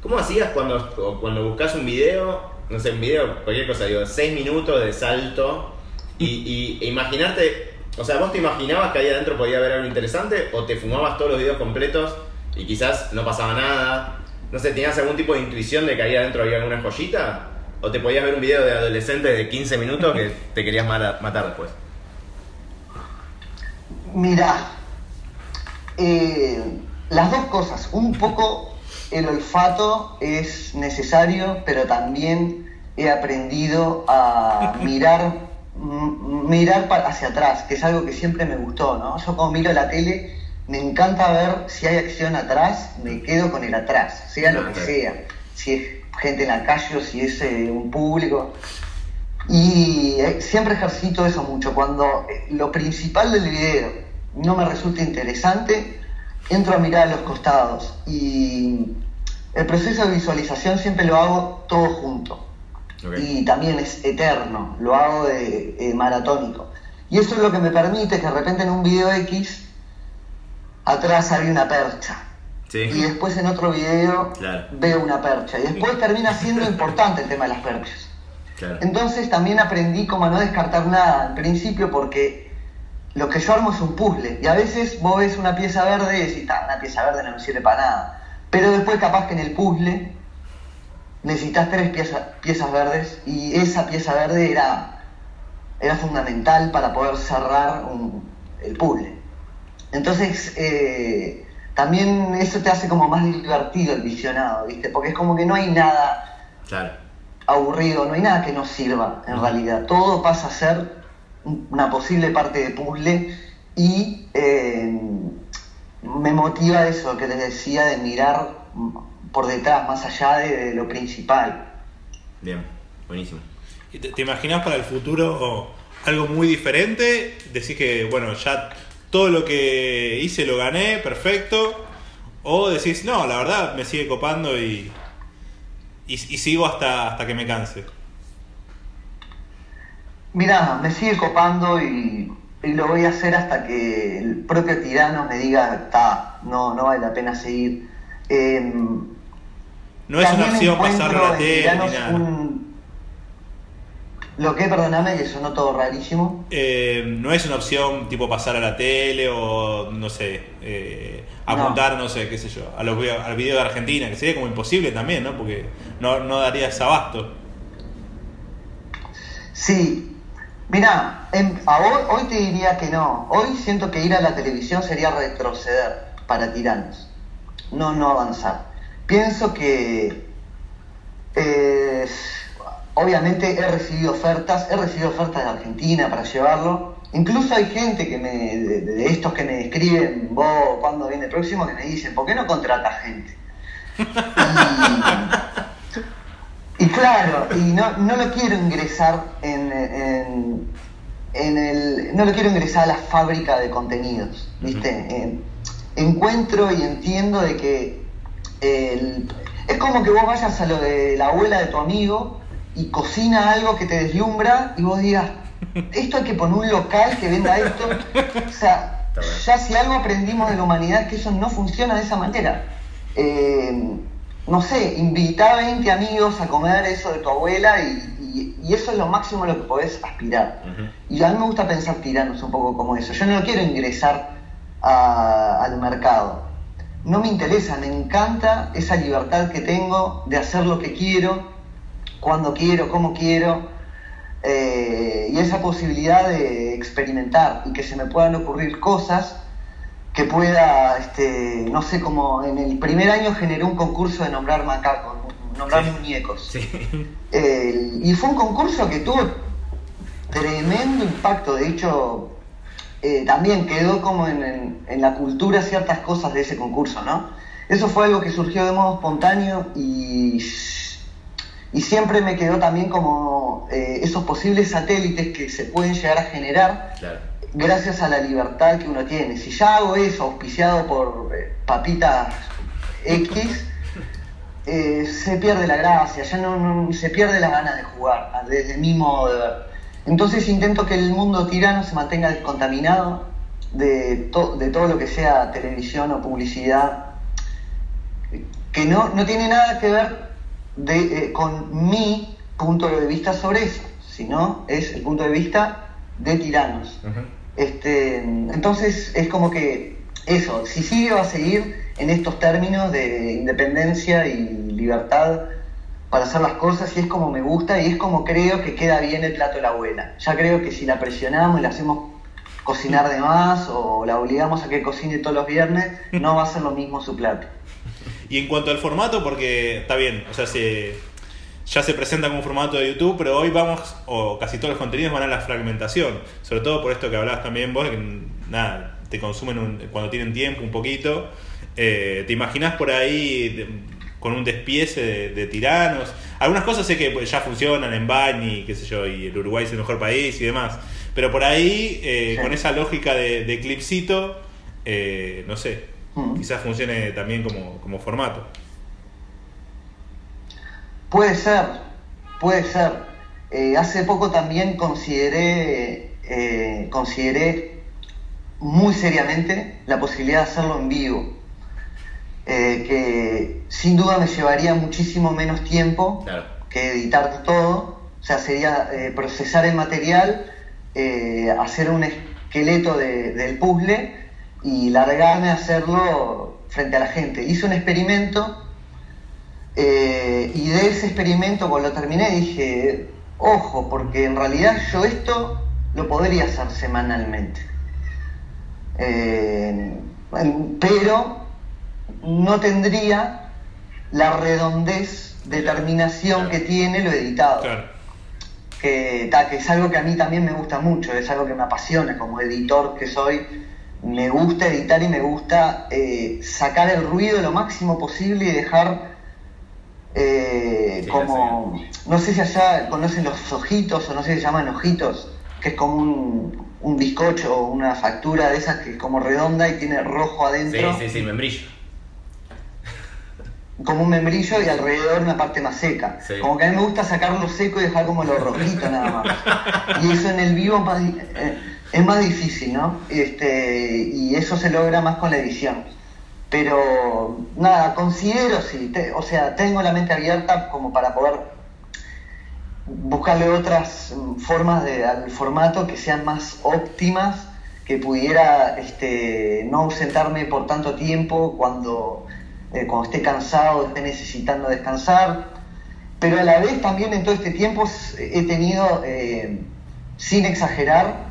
cómo hacías cuando, cuando buscas un video, no sé, un video, cualquier cosa, digo, 6 minutos de salto y, y- e imaginarte, o sea, ¿vos te imaginabas que ahí adentro podía haber algo interesante o te fumabas todos los videos completos y quizás no pasaba nada? No sé, ¿tenías algún tipo de intuición de que ahí adentro había alguna joyita? ¿O te podías ver un video de adolescente de 15 minutos que te querías matar después? Mira, eh, las dos cosas. Un poco el olfato es necesario, pero también he aprendido a mirar, mirar hacia atrás, que es algo que siempre me gustó, ¿no? Yo cuando miro la tele me encanta ver si hay acción atrás, me quedo con el atrás, sea lo que sea. Si es gente en la calle o si es eh, un público. Y eh, siempre ejercito eso mucho. Cuando eh, lo principal del video no me resulta interesante, entro a mirar a los costados. Y el proceso de visualización siempre lo hago todo junto. Y también es eterno, lo hago de, eh, maratónico. Y eso es lo que me permite que de repente en un video X atrás hay una percha. Sí. Y después en otro video Claro. veo una percha. Y después termina siendo importante el tema de las perchas. Claro. Entonces también aprendí como a no descartar nada en principio porque lo que yo armo es un puzzle. Y a veces vos ves una pieza verde y decís, "Ah, una pieza verde no me sirve para nada. Pero después capaz que en el puzzle necesitas tres piezas, piezas verdes y esa pieza verde era, era fundamental para poder cerrar un- el puzzle. Entonces, eh, también eso te hace como más divertido el visionado, ¿viste? Porque es como que no hay nada Claro. aburrido, no hay nada que nos sirva en realidad. Todo pasa a ser un- una posible parte de puzzle y eh, me motiva eso que les decía de mirar por detrás, más allá de, de lo principal. Bien. Buenísimo. ¿Y ¿Te, te imaginas para el futuro algo muy diferente? Decís que, bueno, ya todo lo que hice lo gané, perfecto. O decís, no, la verdad me sigue copando y, y, y sigo hasta, hasta que me canse. Mirá, me sigue copando y, y lo voy a hacer hasta que el propio tirano me diga, está, no, no vale la pena seguir. Em, No es una opción a la tele ni nada. un- Lo que, perdoname, que sonó todo rarísimo. Eh, no es una opción tipo pasar a la tele o no sé, eh, apuntar, no. sé, qué sé yo, a los, al video de Argentina, que sería como imposible también, ¿no? Porque no, no darías abasto. Sí, mirá, en- a hoy, hoy te diría que no. Hoy siento que ir a la televisión sería retroceder para tiranos, no, no avanzar. Pienso que eh, obviamente he recibido ofertas, he recibido ofertas de Argentina para llevarlo. Incluso hay gente que me, de, de estos que me escriben, vos, cuando viene el próximo, que me dicen, ¿por qué no contratas gente? Y, y claro, y no, no lo quiero ingresar en, en, en el. No lo quiero ingresar a la fábrica de contenidos, ¿viste? Eh, encuentro y entiendo de que el- es como que vos vayas a lo de la abuela de tu amigo y cocina algo que te deslumbra y vos digas, esto hay que poner un local que venda esto. O sea, ya si algo aprendimos de la humanidad que eso no funciona de esa manera. Eh, no sé, invita a 20 amigos a comer eso de tu abuela y, y- y eso es lo máximo a lo que podés aspirar. Y a mí me gusta pensar tiranos un poco como eso. Yo no lo quiero ingresar a- al mercado. No me interesa, me encanta esa libertad que tengo de hacer lo que quiero, cuando quiero, como quiero, eh, y esa posibilidad de experimentar y que se me puedan ocurrir cosas que pueda, este, no sé, como en el primer año generé un concurso de nombrar macacos, nombrar Sí. muñecos. Sí. Eh, y fue un concurso que tuvo tremendo impacto. De hecho, eh, también quedó como en, en- en la cultura ciertas cosas de ese concurso, ¿no? Eso fue algo que surgió de modo espontáneo y, y siempre me quedó también como eh, esos posibles satélites que se pueden llegar a generar Claro. gracias a la libertad que uno tiene. Si ya hago eso auspiciado por eh, papitas X, se pierde la gracia, ya no, no- se pierde las ganas de jugar, desde mi modo de ver. Entonces intento que el mundo tirano se mantenga descontaminado de, to- de todo lo que sea televisión o publicidad, que no, no tiene nada que ver de, eh, con mi punto de vista sobre eso, sino es el punto de vista de tiranos. Este, entonces es como que eso, si sigue va a seguir en estos términos de independencia y libertad para hacer las cosas y es como me gusta y es como creo que queda bien el plato de la abuela. Ya creo que si la presionamos y la hacemos cocinar de más o la obligamos a que cocine todos los viernes, no va a ser lo mismo su plato. Y en cuanto al formato, porque está bien, o sea, se, ya se presenta como formato de YouTube, pero hoy vamos, o casi todos los contenidos van a la fragmentación. Sobre todo por esto que hablabas también vos, que nada, te consumen cuando tienen tiempo un poquito. Eh, ¿Te imaginas por ahí con un despiece de, de tiranos? Algunas cosas sé que pues, ya funcionan en Bani, qué sé yo, y el Uruguay es el mejor país y demás. Pero por ahí, eh, Sí. con esa lógica de, de clipcito, eh, no sé, Mm. quizás funcione también como, como formato. Puede ser, puede ser. Eh, hace poco también consideré, consideré muy seriamente la posibilidad de hacerlo en vivo, Eh, que sin duda me llevaría muchísimo menos tiempo Claro. que editar todo, o sea, sería eh, procesar el material, eh, hacer un esqueleto de- del puzzle y largarme a hacerlo frente a la gente. Hice un experimento y de ese experimento cuando lo terminé dije, ojo, porque en realidad yo esto lo podría hacer semanalmente. Pero no tendría la redondez de terminación que tiene lo editado Claro. que, ta, que es algo que a mí también me gusta mucho, es algo que me apasiona como editor que soy. Me gusta editar y me gusta eh, sacar el ruido lo máximo posible y dejar eh, Sí, como, no sé si allá conocen los ojitos o no sé si se llaman ojitos, que es como un, un bizcocho o una factura de esas que es como redonda y tiene rojo Sí, adentro sí, sí, membrillo. Como un membrillo y alrededor una parte más seca. Sí. Como que a mí me gusta sacarlo seco y dejar como lo rojito nada más. Y eso en el vivo es más, eh, es más difícil, ¿no? Este, y eso se logra más con la edición. Pero nada, considero, sí, te- o sea, tengo la mente abierta como para poder buscarle otras formas de, al formato que sean más óptimas, que pudiera este, no ausentarme por tanto tiempo cuando, eh, cuando esté cansado, esté necesitando descansar. Pero a la vez también en todo este tiempo he tenido, eh, sin exagerar,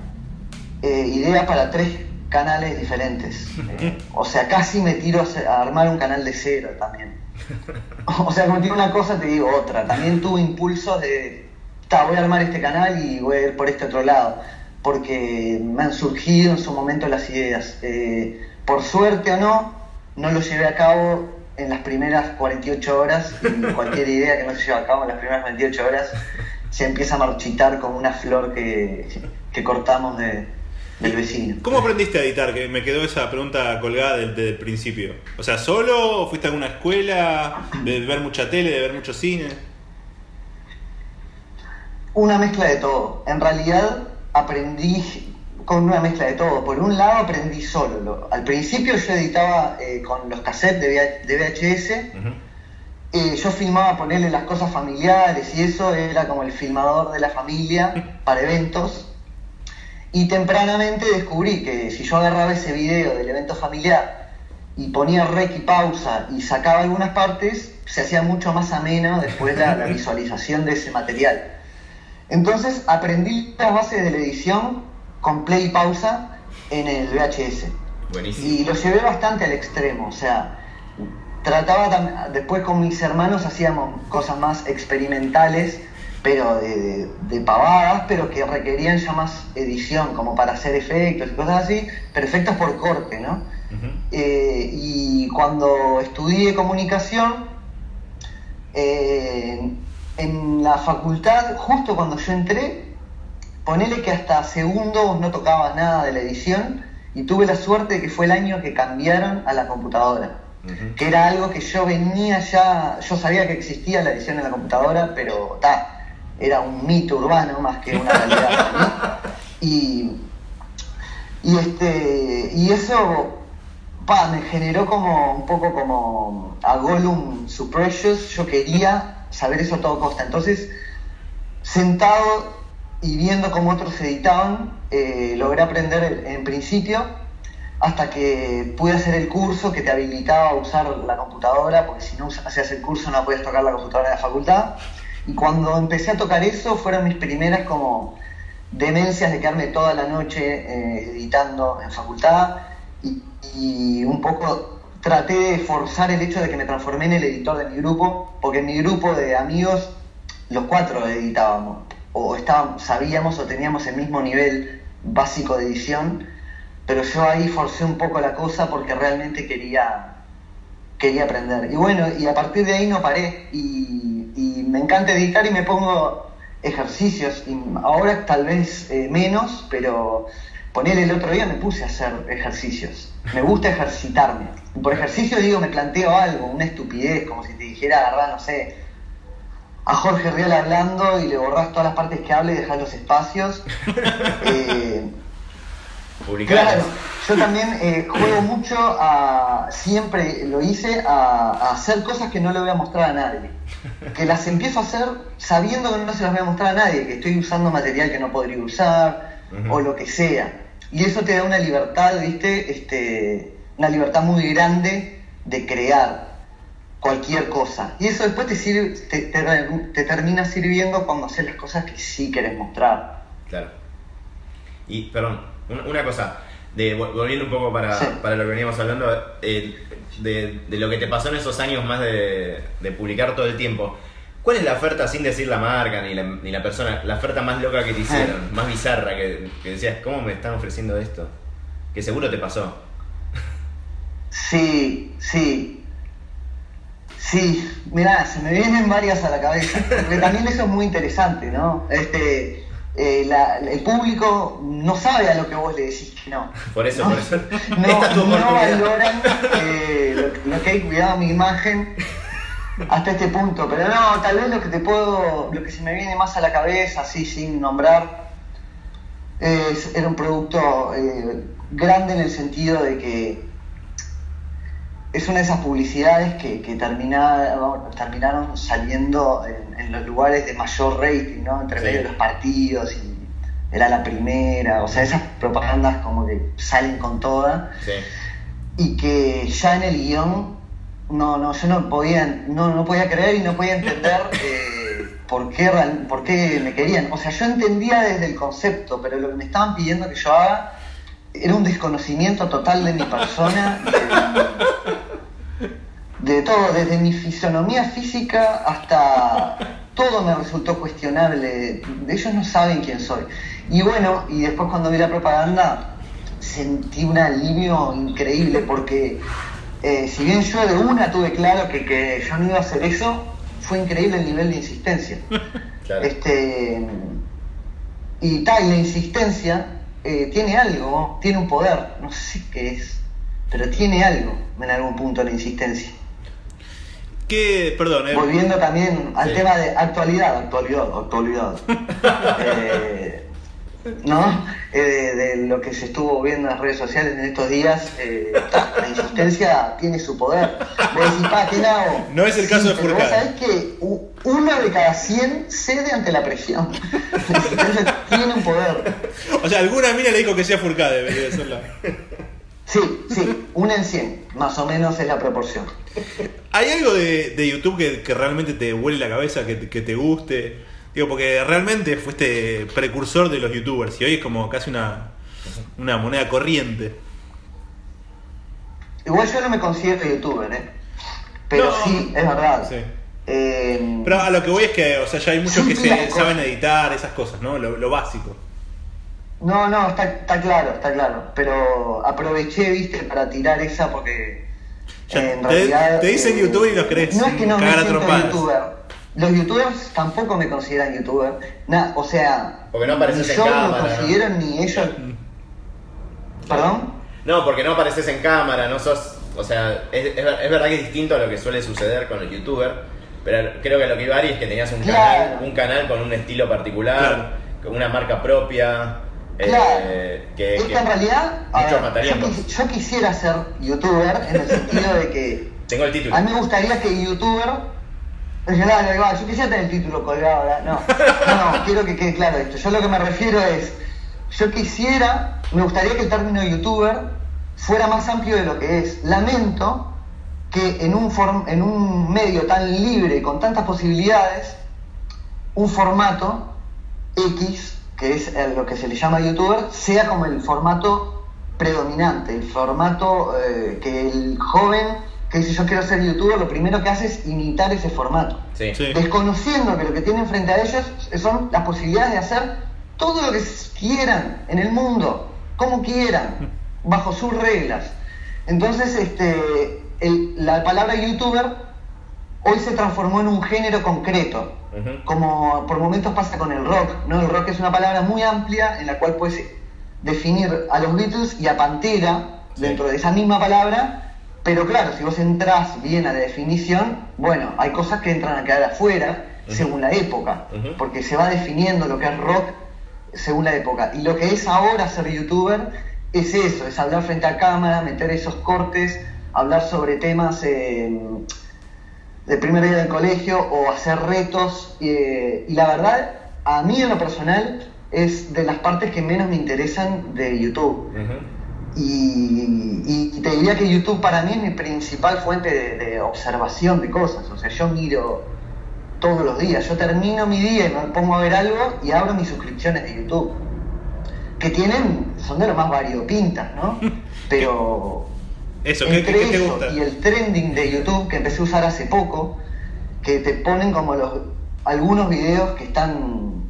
eh, ideas para tres canales diferentes. O sea, casi me tiro a, armar un canal de cero también. O sea, te digo una cosa, te digo otra. También tuve impulsos de, "Ta, voy a armar este canal y voy a ir por este otro lado, porque me han surgido en su momento las ideas. Por suerte o no, no lo llevé a cabo en las primeras 48 horas y cualquier idea que no se lleva a cabo en las primeras 48 horas se empieza a marchitar como una flor que, que cortamos de, del vecino. ¿Cómo aprendiste a editar? Que me quedó esa pregunta colgada del- desde el principio. O sea, ¿solo? ¿O ¿Fuiste a alguna escuela? ¿De ver mucha tele? ¿De ver mucho cine? Una mezcla de todo. En realidad aprendí con una mezcla de todo. Por un lado aprendí solo. Lo- Al principio yo editaba eh, con los cassettes de, VH de VHS. Eh, yo filmaba ponerle las cosas familiares y eso era como el filmador de la familia para eventos. Y tempranamente descubrí que si yo agarraba ese video del evento familiar y ponía rec y pausa y sacaba algunas partes, se hacía mucho más ameno después la, la visualización de ese material. Entonces aprendí las bases de la edición con play y pausa en el VHS. Buenísimo. Y lo llevé bastante al extremo, o sea, trataba después con mis hermanos hacíamos cosas más experimentales, pero de, de- de pavadas, pero que requerían ya más edición, como para hacer efectos y cosas así, pero efectos por corte, ¿no? Eh, y cuando estudié comunicación, eh, en la facultad, justo cuando yo entré, ponele que hasta segundo no tocaba nada de la edición y tuve la suerte de que fue el año que cambiaron a la computadora. Que era algo que yo venía ya, yo sabía que existía la edición en la computadora, pero ta, era un mito urbano más que una realidad mí. Y, y este y eso pa, me generó como un poco como a Gollum su Precious, yo quería saber eso a todo costa. Entonces, sentado y viendo cómo otros editaban, eh, logré aprender en principio hasta que pude hacer el curso que te habilitaba a usar la computadora, porque si no hacías el curso no podías tocar la computadora de la facultad. Y cuando empecé a tocar eso, fueron mis primeras como demencias de quedarme toda la noche eh, editando en facultad y, y un poco traté de forzar el hecho de que me transformé en el editor de mi grupo, porque en mi grupo de amigos los cuatro editábamos, o estábamos, sabíamos o teníamos el mismo nivel básico de edición, pero yo ahí forcé un poco la cosa porque realmente quería, quería aprender. Y bueno, y a partir de ahí no paré y, me encanta editar y me pongo ejercicios, y ahora tal vez eh, menos, pero poner el otro día me puse a hacer ejercicios. Me gusta ejercitarme. Por ejercicio digo, me planteo algo, una estupidez, como si te dijera agarrar, no sé, a Jorge Real hablando y le borras todas las partes que hable y dejas los espacios. Eh. Claro, yo también eh, juego mucho a, siempre lo hice, a, a hacer cosas que no le voy a mostrar a nadie. Que las empiezo a hacer sabiendo que no se las voy a mostrar a nadie, que estoy usando material que no podría usar o lo que sea. Y eso te da una libertad, ¿viste? Este, una libertad muy grande de crear cualquier cosa. Y eso después te, sirve, te, te, te termina sirviendo cuando haces las cosas que sí querés mostrar. Claro. Y, perdón, una, una cosa, de, volviendo un poco para, Sí. para lo que veníamos hablando, eh, de, de lo que te pasó en esos años más de, de publicar todo el tiempo. ¿Cuál es la oferta, sin decir la marca ni la, ni la persona, la oferta más loca que te hicieron, más bizarra, que, que decías, ¿cómo me están ofreciendo esto? Que seguro te pasó. Sí, sí. Sí, mirá, se me vienen varias a la cabeza. Porque también eso es muy interesante, ¿no? Este, eh, la- el público no sabe a lo que vos le decís que no. Por eso, no, por eso. No, Esta es tu no oportunidad. valoran eh, lo, lo que hay cuidado mi imagen hasta este punto. Pero no, tal vez lo que te puedo, lo que se me viene más a la cabeza, así sin nombrar, es- era un producto eh, grande en el sentido de que es una de esas publicidades que, que terminaron, terminaron saliendo en, en los lugares de mayor rating, ¿no? Entre Sí. medio de los partidos y era la primera, o sea, esas propagandas como que salen con toda Sí. y que ya en el guion no, no, yo no podía, no, no podía creer y no podía entender eh, por, qué, por qué me querían. O sea, yo entendía desde el concepto, pero lo que me estaban pidiendo que yo haga era un desconocimiento total de mi persona, de, de todo, desde mi fisonomía física hasta todo me resultó cuestionable. Ellos no saben quién soy. Y bueno, y después cuando vi la propaganda sentí un alivio increíble porque eh, si bien yo de una tuve claro que, que yo no iba a hacer eso, fue increíble el nivel de insistencia. Claro. Este, y tal, la insistencia eh, tiene algo, tiene un poder, no sé qué es, pero tiene algo en algún punto la insistencia. ¿Qué, perdón, eh, Volviendo también al Sí. tema de actualidad, actualidad, actualidad. Eh, ¿No? Eh, de, de lo que se estuvo viendo en las redes sociales en estos días, eh, la insistencia tiene su poder. Vos decís, pa, ¿qué hago? No es el caso de pero vos sabés que uno de cada 100 cede ante la presión. La insistencia tiene un poder. o sea, alguna mina le dijo que sea Furcade, debería de ser la- Sí, sí, una en 100, más o menos es la proporción. ¿Hay algo de, de YouTube que, que realmente te huele la cabeza, que, que te guste? Digo, porque realmente fuiste precursor de los youtubers y hoy es como casi una, una moneda corriente. Igual yo no me considero youtuber, ¿eh? Pero No. sí, es verdad. Sí. Eh, Pero a lo que voy es que, o sea, ya hay muchos que se saben editar, esas cosas, ¿no? Lo, lo básico. No, no, está, está claro, está claro. Pero aproveché, viste, para tirar esa porque Ya, en te- realidad. te dicen eh, youtuber y los querés No es que no me siento youtuber. Los youtubers tampoco me consideran youtuber. Na- o sea, Porque no apareces ni en yo cámara, considero ni ellos. ¿Perdón? No, porque no apareces en cámara, no sos. O sea, es, es ver- es verdad que es distinto a lo que suele suceder con los youtubers. Pero creo que lo que iba Ari es que tenías un, Claro. canal, un canal con un estilo particular, con una marca propia. eh, Claro. que, es que que en realidad, a ver, yo, yo quisiera ser youtuber en el sentido de que Tengo el título. A mí me gustaría que youtuber. Claro, yo quisiera tener el título colgado ahora. No, no, no, quiero que quede claro esto. Yo lo que me refiero es. Yo quisiera. Me gustaría que el término youtuber fuera más amplio de lo que es. Lamento que en un, form- en un medio tan libre con tantas posibilidades, un formato X, que es el- lo que se le llama youtuber, sea como el formato predominante, el formato eh, que el joven que dice yo quiero ser youtuber, lo primero que hace es imitar ese formato. Sí. Sí. Desconociendo que lo que tienen frente a ellos son las posibilidades de hacer todo lo que quieran en el mundo, como quieran. bajo sus reglas. Entonces, este, el- la palabra youtuber hoy se transformó en un género concreto, como por momentos pasa con el rock, ¿no? El rock es una palabra muy amplia en la cual puedes definir a los Beatles y a Pantera Sí. dentro de esa misma palabra, pero claro, si vos entrás bien a la definición, bueno, hay cosas que entran a quedar afuera según la época, porque se va definiendo lo que es rock según la época. Y lo que es ahora ser youtuber es eso, es hablar frente a cámara, meter esos cortes, hablar sobre temas eh, de primer día del colegio o hacer retos. eh, y la verdad, a mí en lo personal, es de las partes que menos me interesan de YouTube. Y, y te diría que YouTube para mí es mi principal fuente de, de observación de cosas. O sea, yo miro todos los días. Yo termino mi día y me pongo a ver algo y abro mis suscripciones de YouTube. Que tienen, son de lo más variopintas, ¿no? Pero Eso, ¿qué, entre qué- qué te eso gusta? y el trending de YouTube que empecé a usar hace poco, que te ponen como los algunos videos que están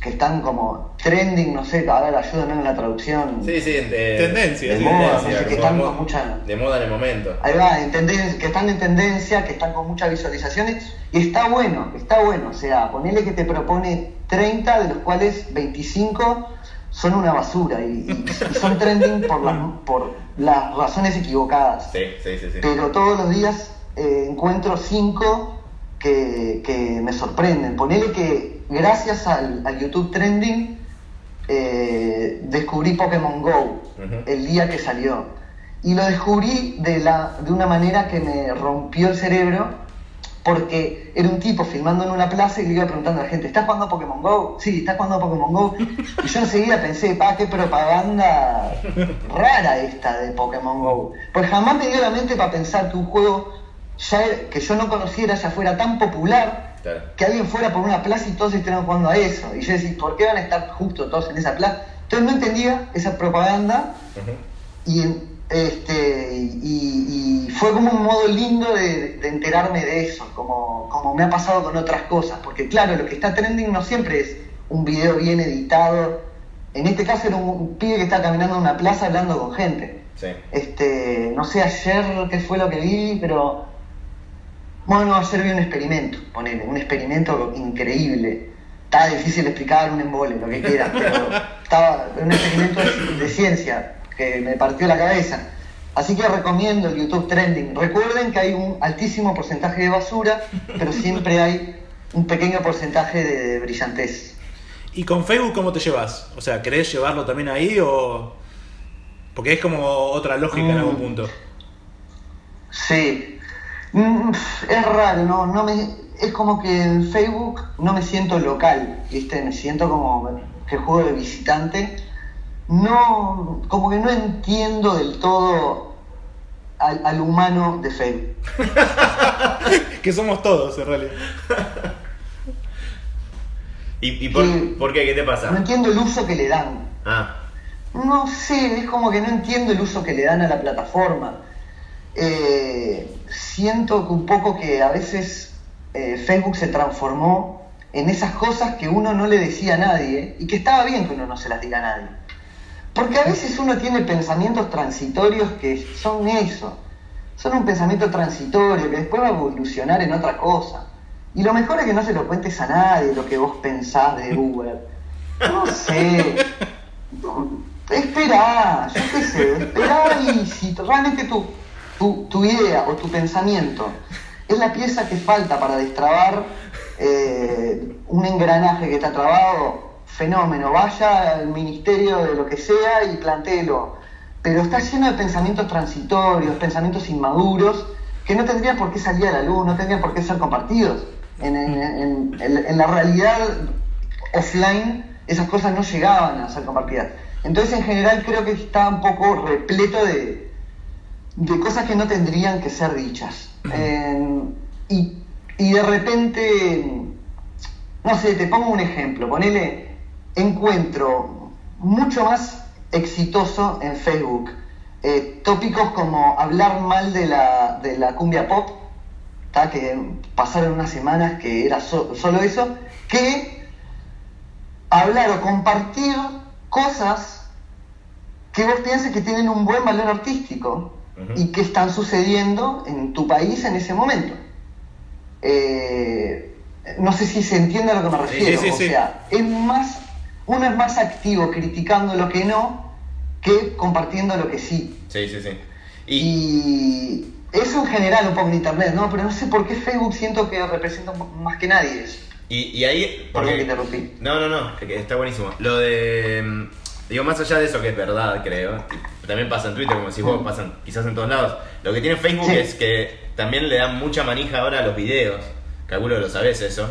que están como trending, no sé, a ver, ayúdenme en la traducción. Sí, sí, de, Tendencia, de sí. moda, no sé, que están con mucha- de moda en el momento. Ahí va, en tenden- que están en tendencia, que están con muchas visualizaciones, y está bueno, está bueno. O sea, ponele que te propone 30, de los cuales 25 son una basura y, y- y son trending por las, por las razones equivocadas. Sí, sí, sí, sí. Pero todos los días eh, encuentro 5 que, que me sorprenden. Ponele que gracias al, al YouTube Trending eh, descubrí Pokémon Go el día que salió. Y lo descubrí de, la, de una manera que me rompió el cerebro, porque era un tipo filmando en una plaza y le iba preguntando a la gente, ¿estás jugando a Pokémon Go? Sí, ¿estás jugando a Pokémon Go? Y yo enseguida pensé, pa, qué propaganda rara esta de Pokémon Go. Pues jamás me dio la mente para pensar que un juego ya que yo no conociera ya fuera tan popular Claro. que alguien fuera por una plaza y todos estuvieran jugando a eso. Y yo decía, ¿por qué van a estar justo todos en esa plaza? Entonces no entendía esa propaganda y, este, y, y fue como un modo lindo de, de enterarme de eso, como, como me ha pasado con otras cosas. Porque claro, lo que está trending no siempre es un video bien editado. En este caso era un, un pibe que está caminando en una plaza hablando con gente. Sí. Este, no sé ayer qué fue lo que vi, pero bueno, ayer vi un experimento, ponele, un experimento increíble. Estaba difícil explicar un embole, lo que quieras, pero estaba un experimento de, ciencia que me partió la cabeza. Así que recomiendo el YouTube Trending. Recuerden que hay un altísimo porcentaje de basura, pero siempre hay un pequeño porcentaje de, brillantez. ¿Y con Facebook cómo te llevas? O sea, ¿querés llevarlo también ahí o...? Porque es como otra lógica en algún Mm. punto. Sí. Mm, Es raro, no, no me, es como que en Facebook no me siento local, ¿viste? Me siento como que juego de visitante. No, como que no entiendo del todo al, al humano de Facebook. Que somos todos, en realidad. ¿Y, y por, por qué? ¿Qué te No pasa? entiendo el uso que le dan. Ah, No sé, es como que no entiendo el uso que le dan a la plataforma. Eh, siento que un poco que a veces eh, Facebook se transformó en esas cosas que uno no le decía a nadie y que estaba bien que uno no se las diga a nadie. Porque a veces uno tiene pensamientos transitorios que son eso, son un pensamiento transitorio que después va a evolucionar en otra cosa. Y lo mejor es que no se lo cuentes a nadie lo que vos pensás de Uber. No sé. Espera, yo qué sé, espera y si realmente tu, tu, idea o tu pensamiento es la pieza que falta para destrabar eh, un engranaje que está trabado, fenómeno, vaya al ministerio de lo que sea y plantéelo. Pero está lleno de pensamientos transitorios, pensamientos inmaduros, que no tendrían por qué salir a la luz, no tendrían por qué ser compartidos. En- en- en- en la realidad offline esas cosas no llegaban a ser compartidas. Entonces en general creo que está un poco repleto de, de cosas que no tendrían que ser dichas. Eh, y, y de repente, no sé, te pongo un ejemplo, ponele, encuentro mucho más exitoso en Facebook eh, tópicos como hablar mal de la, de la cumbia pop, ¿tá? que pasaron unas semanas que era so- solo eso, que hablar o compartir cosas que vos pienses que tienen un buen valor artístico Y que están sucediendo en tu país en ese momento. Eh, no sé si se entiende a lo que me refiero. sí, sí, o sí. sea, es más, uno es más activo criticando lo que no que compartiendo lo que sí. Sí, sí, sí. Y, Y eso en general un poco en internet, ¿no? Pero no sé por qué Facebook siento que representa más que nadie eso. y, y ahí. Perdón que interrumpí. No, no, no, está buenísimo. Lo de. Mm, Digo, más allá de eso que es verdad, creo. También pasa en Twitter, como si vos pasan quizás en todos lados. Lo que tiene Facebook Sí. es que también le dan mucha manija ahora a los videos. Calculo que lo sabés eso.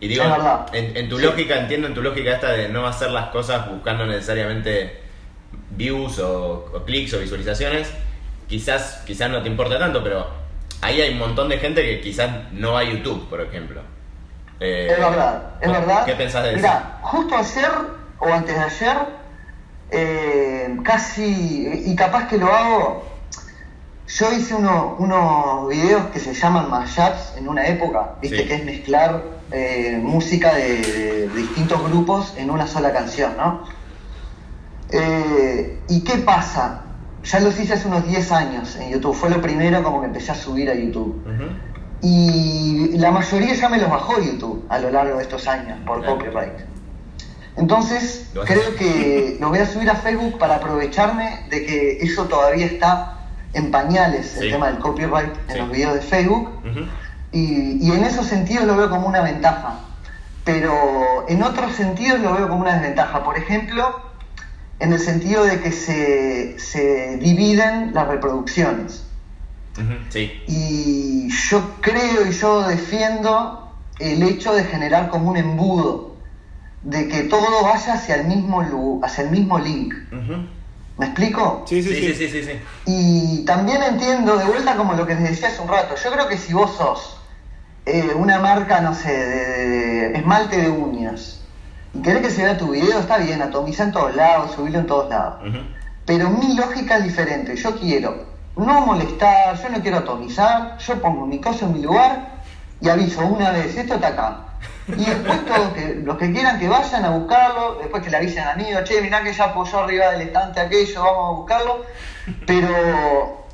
Y digo, en, en tu Sí. lógica, entiendo en tu lógica esta de no hacer las cosas buscando necesariamente views o, o clics o visualizaciones. Quizás, quizás no te importa tanto, pero ahí hay un montón de gente que quizás no va a YouTube, por ejemplo. Eh, Es verdad, es verdad. ¿Qué pensás de eso? Mirá, justo ayer o antes de ayer, eh, casi, y capaz que lo hago, yo hice uno- unos videos que se llaman mashups en una época, viste, Sí. que es mezclar eh, música de, de distintos grupos en una sola canción, ¿no? Eh, ¿Y qué pasa? Ya los hice hace unos 10 años en YouTube, fue lo primero como que empecé a subir a YouTube. Y la mayoría ya me los bajó YouTube a lo largo de estos años por Claro. copyright. Entonces, creo que lo voy a subir a Facebook para aprovecharme de que eso todavía está en pañales, Sí. el tema del copyright en Sí. los videos de Facebook. Y, y en esos sentidos lo veo como una ventaja. Pero en otros sentidos lo veo como una desventaja. Por ejemplo, en el sentido de que se, se dividen las reproducciones. Sí. Y yo creo y yo defiendo el hecho de generar como un embudo, de que todo vaya hacia el mismo, lu- hacia el mismo link. ¿Me explico? Sí, sí, Sí, sí. sí, sí. Y también entiendo, de vuelta como lo que les decía hace un rato, yo creo que si vos sos eh, una marca, no sé, de, de esmalte de uñas, y querés que se vea tu video, está bien, atomiza en todos lados, subilo en todos lados. Pero mi lógica es diferente. Yo quiero no molestar, yo no quiero atomizar, yo pongo mi cosa en mi lugar y aviso una vez, esto está acá. Y después todos que, los que quieran que vayan a buscarlo, después que le avisen a mí, che, mirá que ya apoyó arriba del estante aquello, vamos a buscarlo. Pero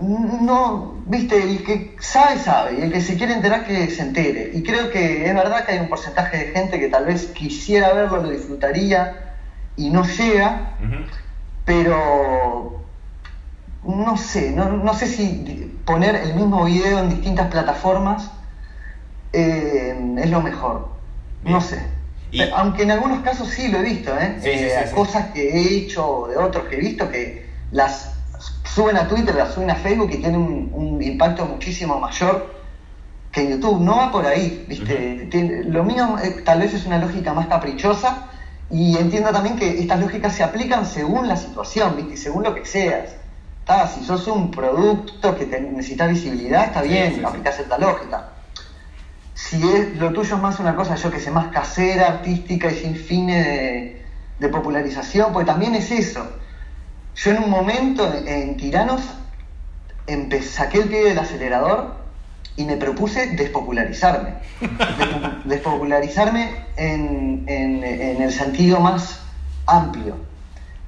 no, viste, el que sabe, sabe, y el que se quiere enterar que se entere. Y creo que es verdad que hay un porcentaje de gente que tal vez quisiera verlo, lo disfrutaría y no llega, pero no sé, no, no sé si poner el mismo video en distintas plataformas eh, es lo mejor. No sé. Y- Aunque en algunos casos sí lo he visto, ¿eh? Sí, Eh, sí, sí. Cosas que he hecho de otros que he visto que las suben a Twitter, las suben a Facebook y tienen un, un impacto muchísimo mayor que en YouTube. No va por ahí, ¿viste? Lo mío eh, tal vez es una lógica más caprichosa y entiendo también que estas lógicas se aplican según la situación, ¿viste? Según lo que seas. Está, si sos un producto que te- necesitas visibilidad, está bien, aplicás esta lógica. Si es, lo tuyo es más una cosa, yo que sé, más casera, artística y sin fines de, popularización, pues también es eso. Yo en un momento en, Tiranos empe- saqué el pie del acelerador y me propuse despopularizarme. Despo- despopularizarme en- en el sentido más amplio.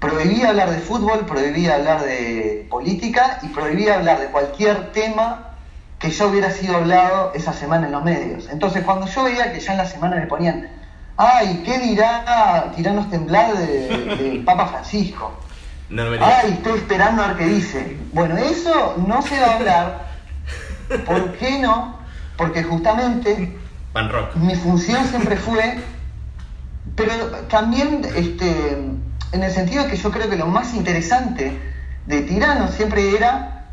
Prohibí hablar de fútbol, prohibí hablar de política y prohibí hablar de cualquier tema que ya hubiera sido hablado esa semana en los medios. Entonces, cuando yo veía que ya en la semana me ponían, ay, ¿qué dirá Tiranos Temblar de- del Papa Francisco? No, me. Ay, estoy esperando a ver qué dice. Bueno, eso no se va a hablar. ¿Por qué no? Porque justamente Pan rock. mi función siempre fue, pero también este, en el sentido de que yo creo que lo más interesante de Tirano siempre era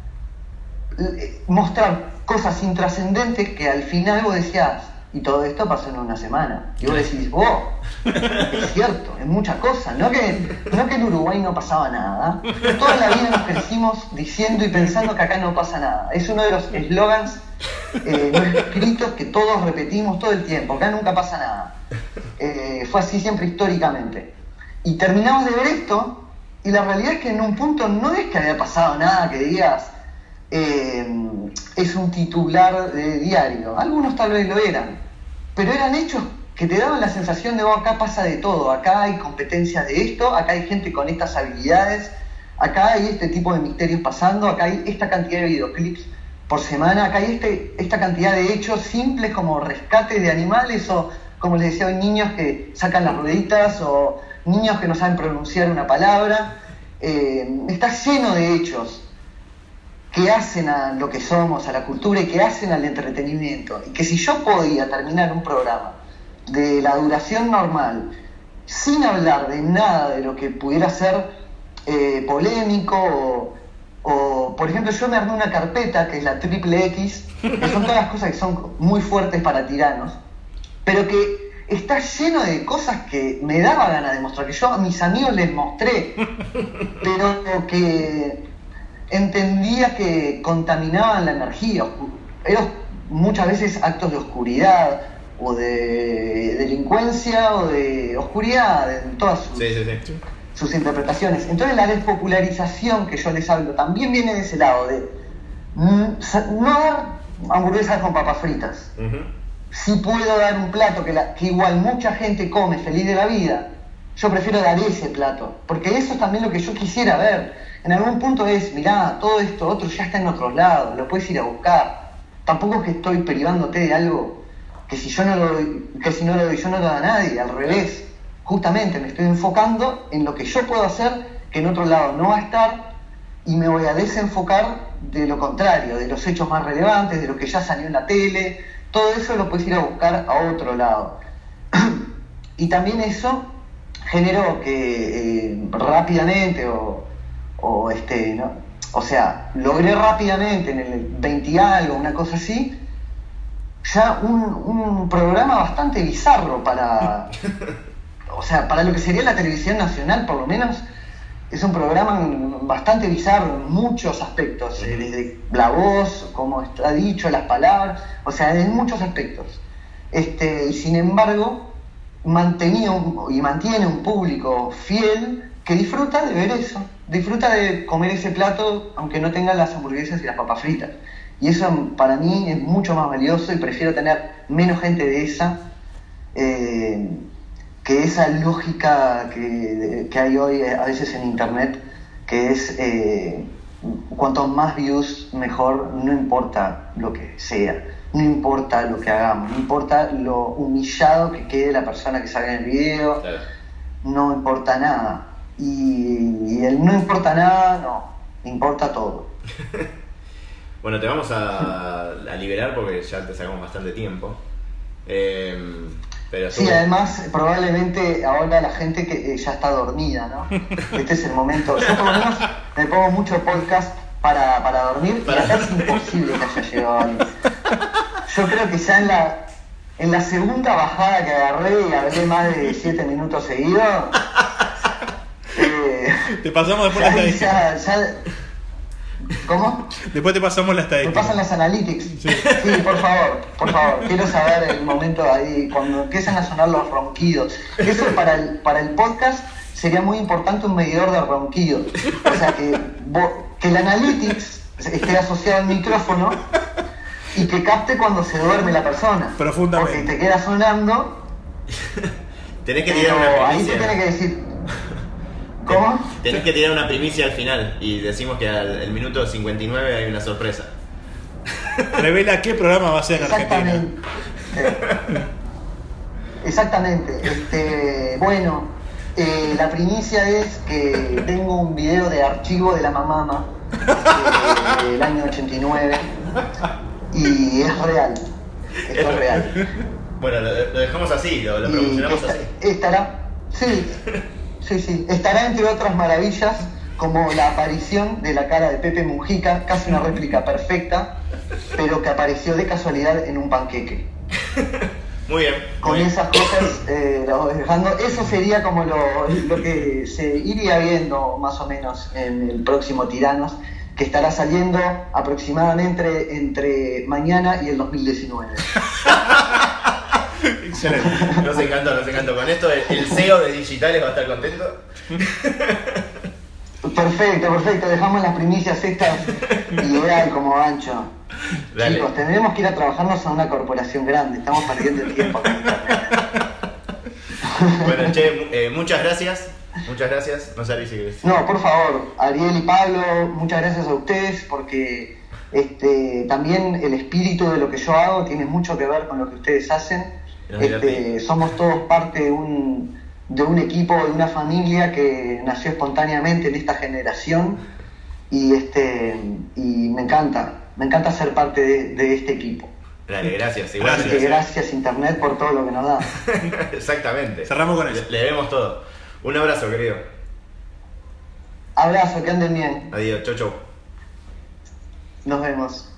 eh, mostrar cosas intrascendentes que al final vos decías, y todo esto pasó en una semana. Y vos decís, oh, es cierto, es mucha cosa. No que, no que en Uruguay no pasaba nada. Toda la vida nos crecimos diciendo y pensando que acá no pasa nada. Es uno de los eslogans eh, no escritos que todos repetimos todo el tiempo. Acá nunca pasa nada. Eh, fue así siempre históricamente. Y terminamos de ver esto y la realidad es que en un punto no es que había pasado nada que digas eh, es un titular de diario. Algunos tal vez lo eran, pero eran hechos que te daban la sensación de, oh, acá pasa de todo, acá hay competencias de esto, acá hay gente con estas habilidades, acá hay este tipo de misterios pasando, acá hay esta cantidad de videoclips por semana, acá hay este, esta cantidad de hechos simples como rescates de animales o, como les decía niños que sacan las rueditas o niños que no saben pronunciar una palabra. Eh, está lleno de hechos que hacen a lo que somos, a la cultura y que hacen al entretenimiento. Y que si yo podía terminar un programa de la duración normal, sin hablar de nada de lo que pudiera ser eh, polémico o, por ejemplo, yo me armé una carpeta que es la triple X, que son todas las cosas que son muy fuertes para tiranos, pero que está lleno de cosas que me daba ganas de mostrar, que yo a mis amigos les mostré, pero que entendía que contaminaban la energía. Eran muchas veces actos de oscuridad o de delincuencia o de oscuridad en todas sus, sus interpretaciones. Entonces la despopularización que yo les hablo también viene de ese lado, de no dar hamburguesas con papas fritas. Si puedo dar un plato que, que igual mucha gente come feliz de la vida, yo prefiero dar ese plato, porque eso es también lo que yo quisiera ver en algún punto es, mirá, todo esto otro ya está en otros lados, lo puedes ir a buscar. Tampoco es que estoy privándote de algo que si yo no lo doy, que si no lo doy yo no lo da a nadie, al revés. Justamente me estoy enfocando en lo que yo puedo hacer, que en otro lado no va a estar, y me voy a desenfocar de lo contrario, de los hechos más relevantes, de lo que ya salió en la tele, todo eso lo puedes ir a buscar a otro lado. y también eso generó que eh, rápidamente o o este, ¿no? O sea, logré rápidamente en el 20 algo, una cosa así, ya un, programa bastante bizarro para, o sea, para lo que sería la televisión nacional, por lo menos, es un programa bastante bizarro en muchos aspectos, eh, desde la voz, como está dicho, las palabras, o sea, en muchos aspectos. Este, y sin embargo, mantenía y mantiene un público fiel que disfruta de ver eso disfruta de comer ese plato aunque no tenga las hamburguesas y las papas fritas. Y eso para mí es mucho más valioso y prefiero tener menos gente de esa eh, que esa lógica que, hay hoy a veces en internet, que es eh, cuanto más views mejor, no importa lo que sea, no importa lo que hagamos, no importa lo humillado que quede la persona que salga en el video, no importa nada y, el no importa nada, no, importa todo. bueno, te vamos a, liberar porque ya te sacamos bastante tiempo. Em, pero sí, además probablemente ahora la gente que eh, ya está dormida, ¿no? Este es el momento. Yo por lo menos me pongo mucho podcast para, para dormir y acá es imposible que haya llegado alguien. Yo creo que ya en la, en la segunda bajada que agarré y hablé más de 7 minutos seguidos, te pasamos después la estadística. ¿Cómo? Después te pasamos la estadística. Me pasan las analytics. Sí. por favor, por favor. Quiero saber el momento ahí, cuando empiezan a sonar los ronquidos. Eso para el, para el podcast sería muy importante un medidor de ronquidos. O sea, que, que el analytics esté asociado al micrófono y que capte cuando se duerme la persona. Profundamente. Porque te queda sonando. tenés que tirar una Ahí te tenés que decir, ¿Cómo? Tenés que tirar una primicia al final y decimos que al minuto 59 hay una sorpresa. Revela qué programa va a ser en Argentina. Exactamente. Este, bueno, eh, la primicia es que tengo un video de archivo de la mamama eh, del año 89 y es real. es real. Bueno, lo, dejamos así, lo, lo promocionamos así. Estará, sí, Sí, sí. Estará entre otras maravillas como la aparición de la cara de Pepe Mujica, casi una réplica perfecta, pero que apareció de casualidad en un panqueque. Muy bien. Con esas cosas, eh, dejando, eso sería como lo, que se iría viendo más o menos en el próximo Tiranos, que estará saliendo aproximadamente entre mañana y el 2019. Excelente. Nos encantó, nos encantó. Con esto el CEO de Digitales va a estar contento. Perfecto, perfecto. Dejamos las primicias estas ideal como ancho. Chicos, tendremos que ir a trabajarnos a una corporación grande. Estamos perdiendo el tiempo Bueno, che, eh, muchas gracias. Muchas gracias. No sé si querés. No, por favor, Ariel y Pablo, muchas gracias a ustedes porque este, también el espíritu de lo que yo hago tiene mucho que ver con lo que ustedes hacen. Este, somos todos parte de un, de un equipo, de una familia que nació espontáneamente en esta generación y, este, y me encanta, me encanta ser parte de, de este equipo. Dale, gracias. Así que gracias Internet por todo lo que nos da. Exactamente. Cerramos con eso. Le, le debemos todo. Un abrazo, querido. Abrazo, que anden bien. Adiós. Chau, chau. Nos vemos.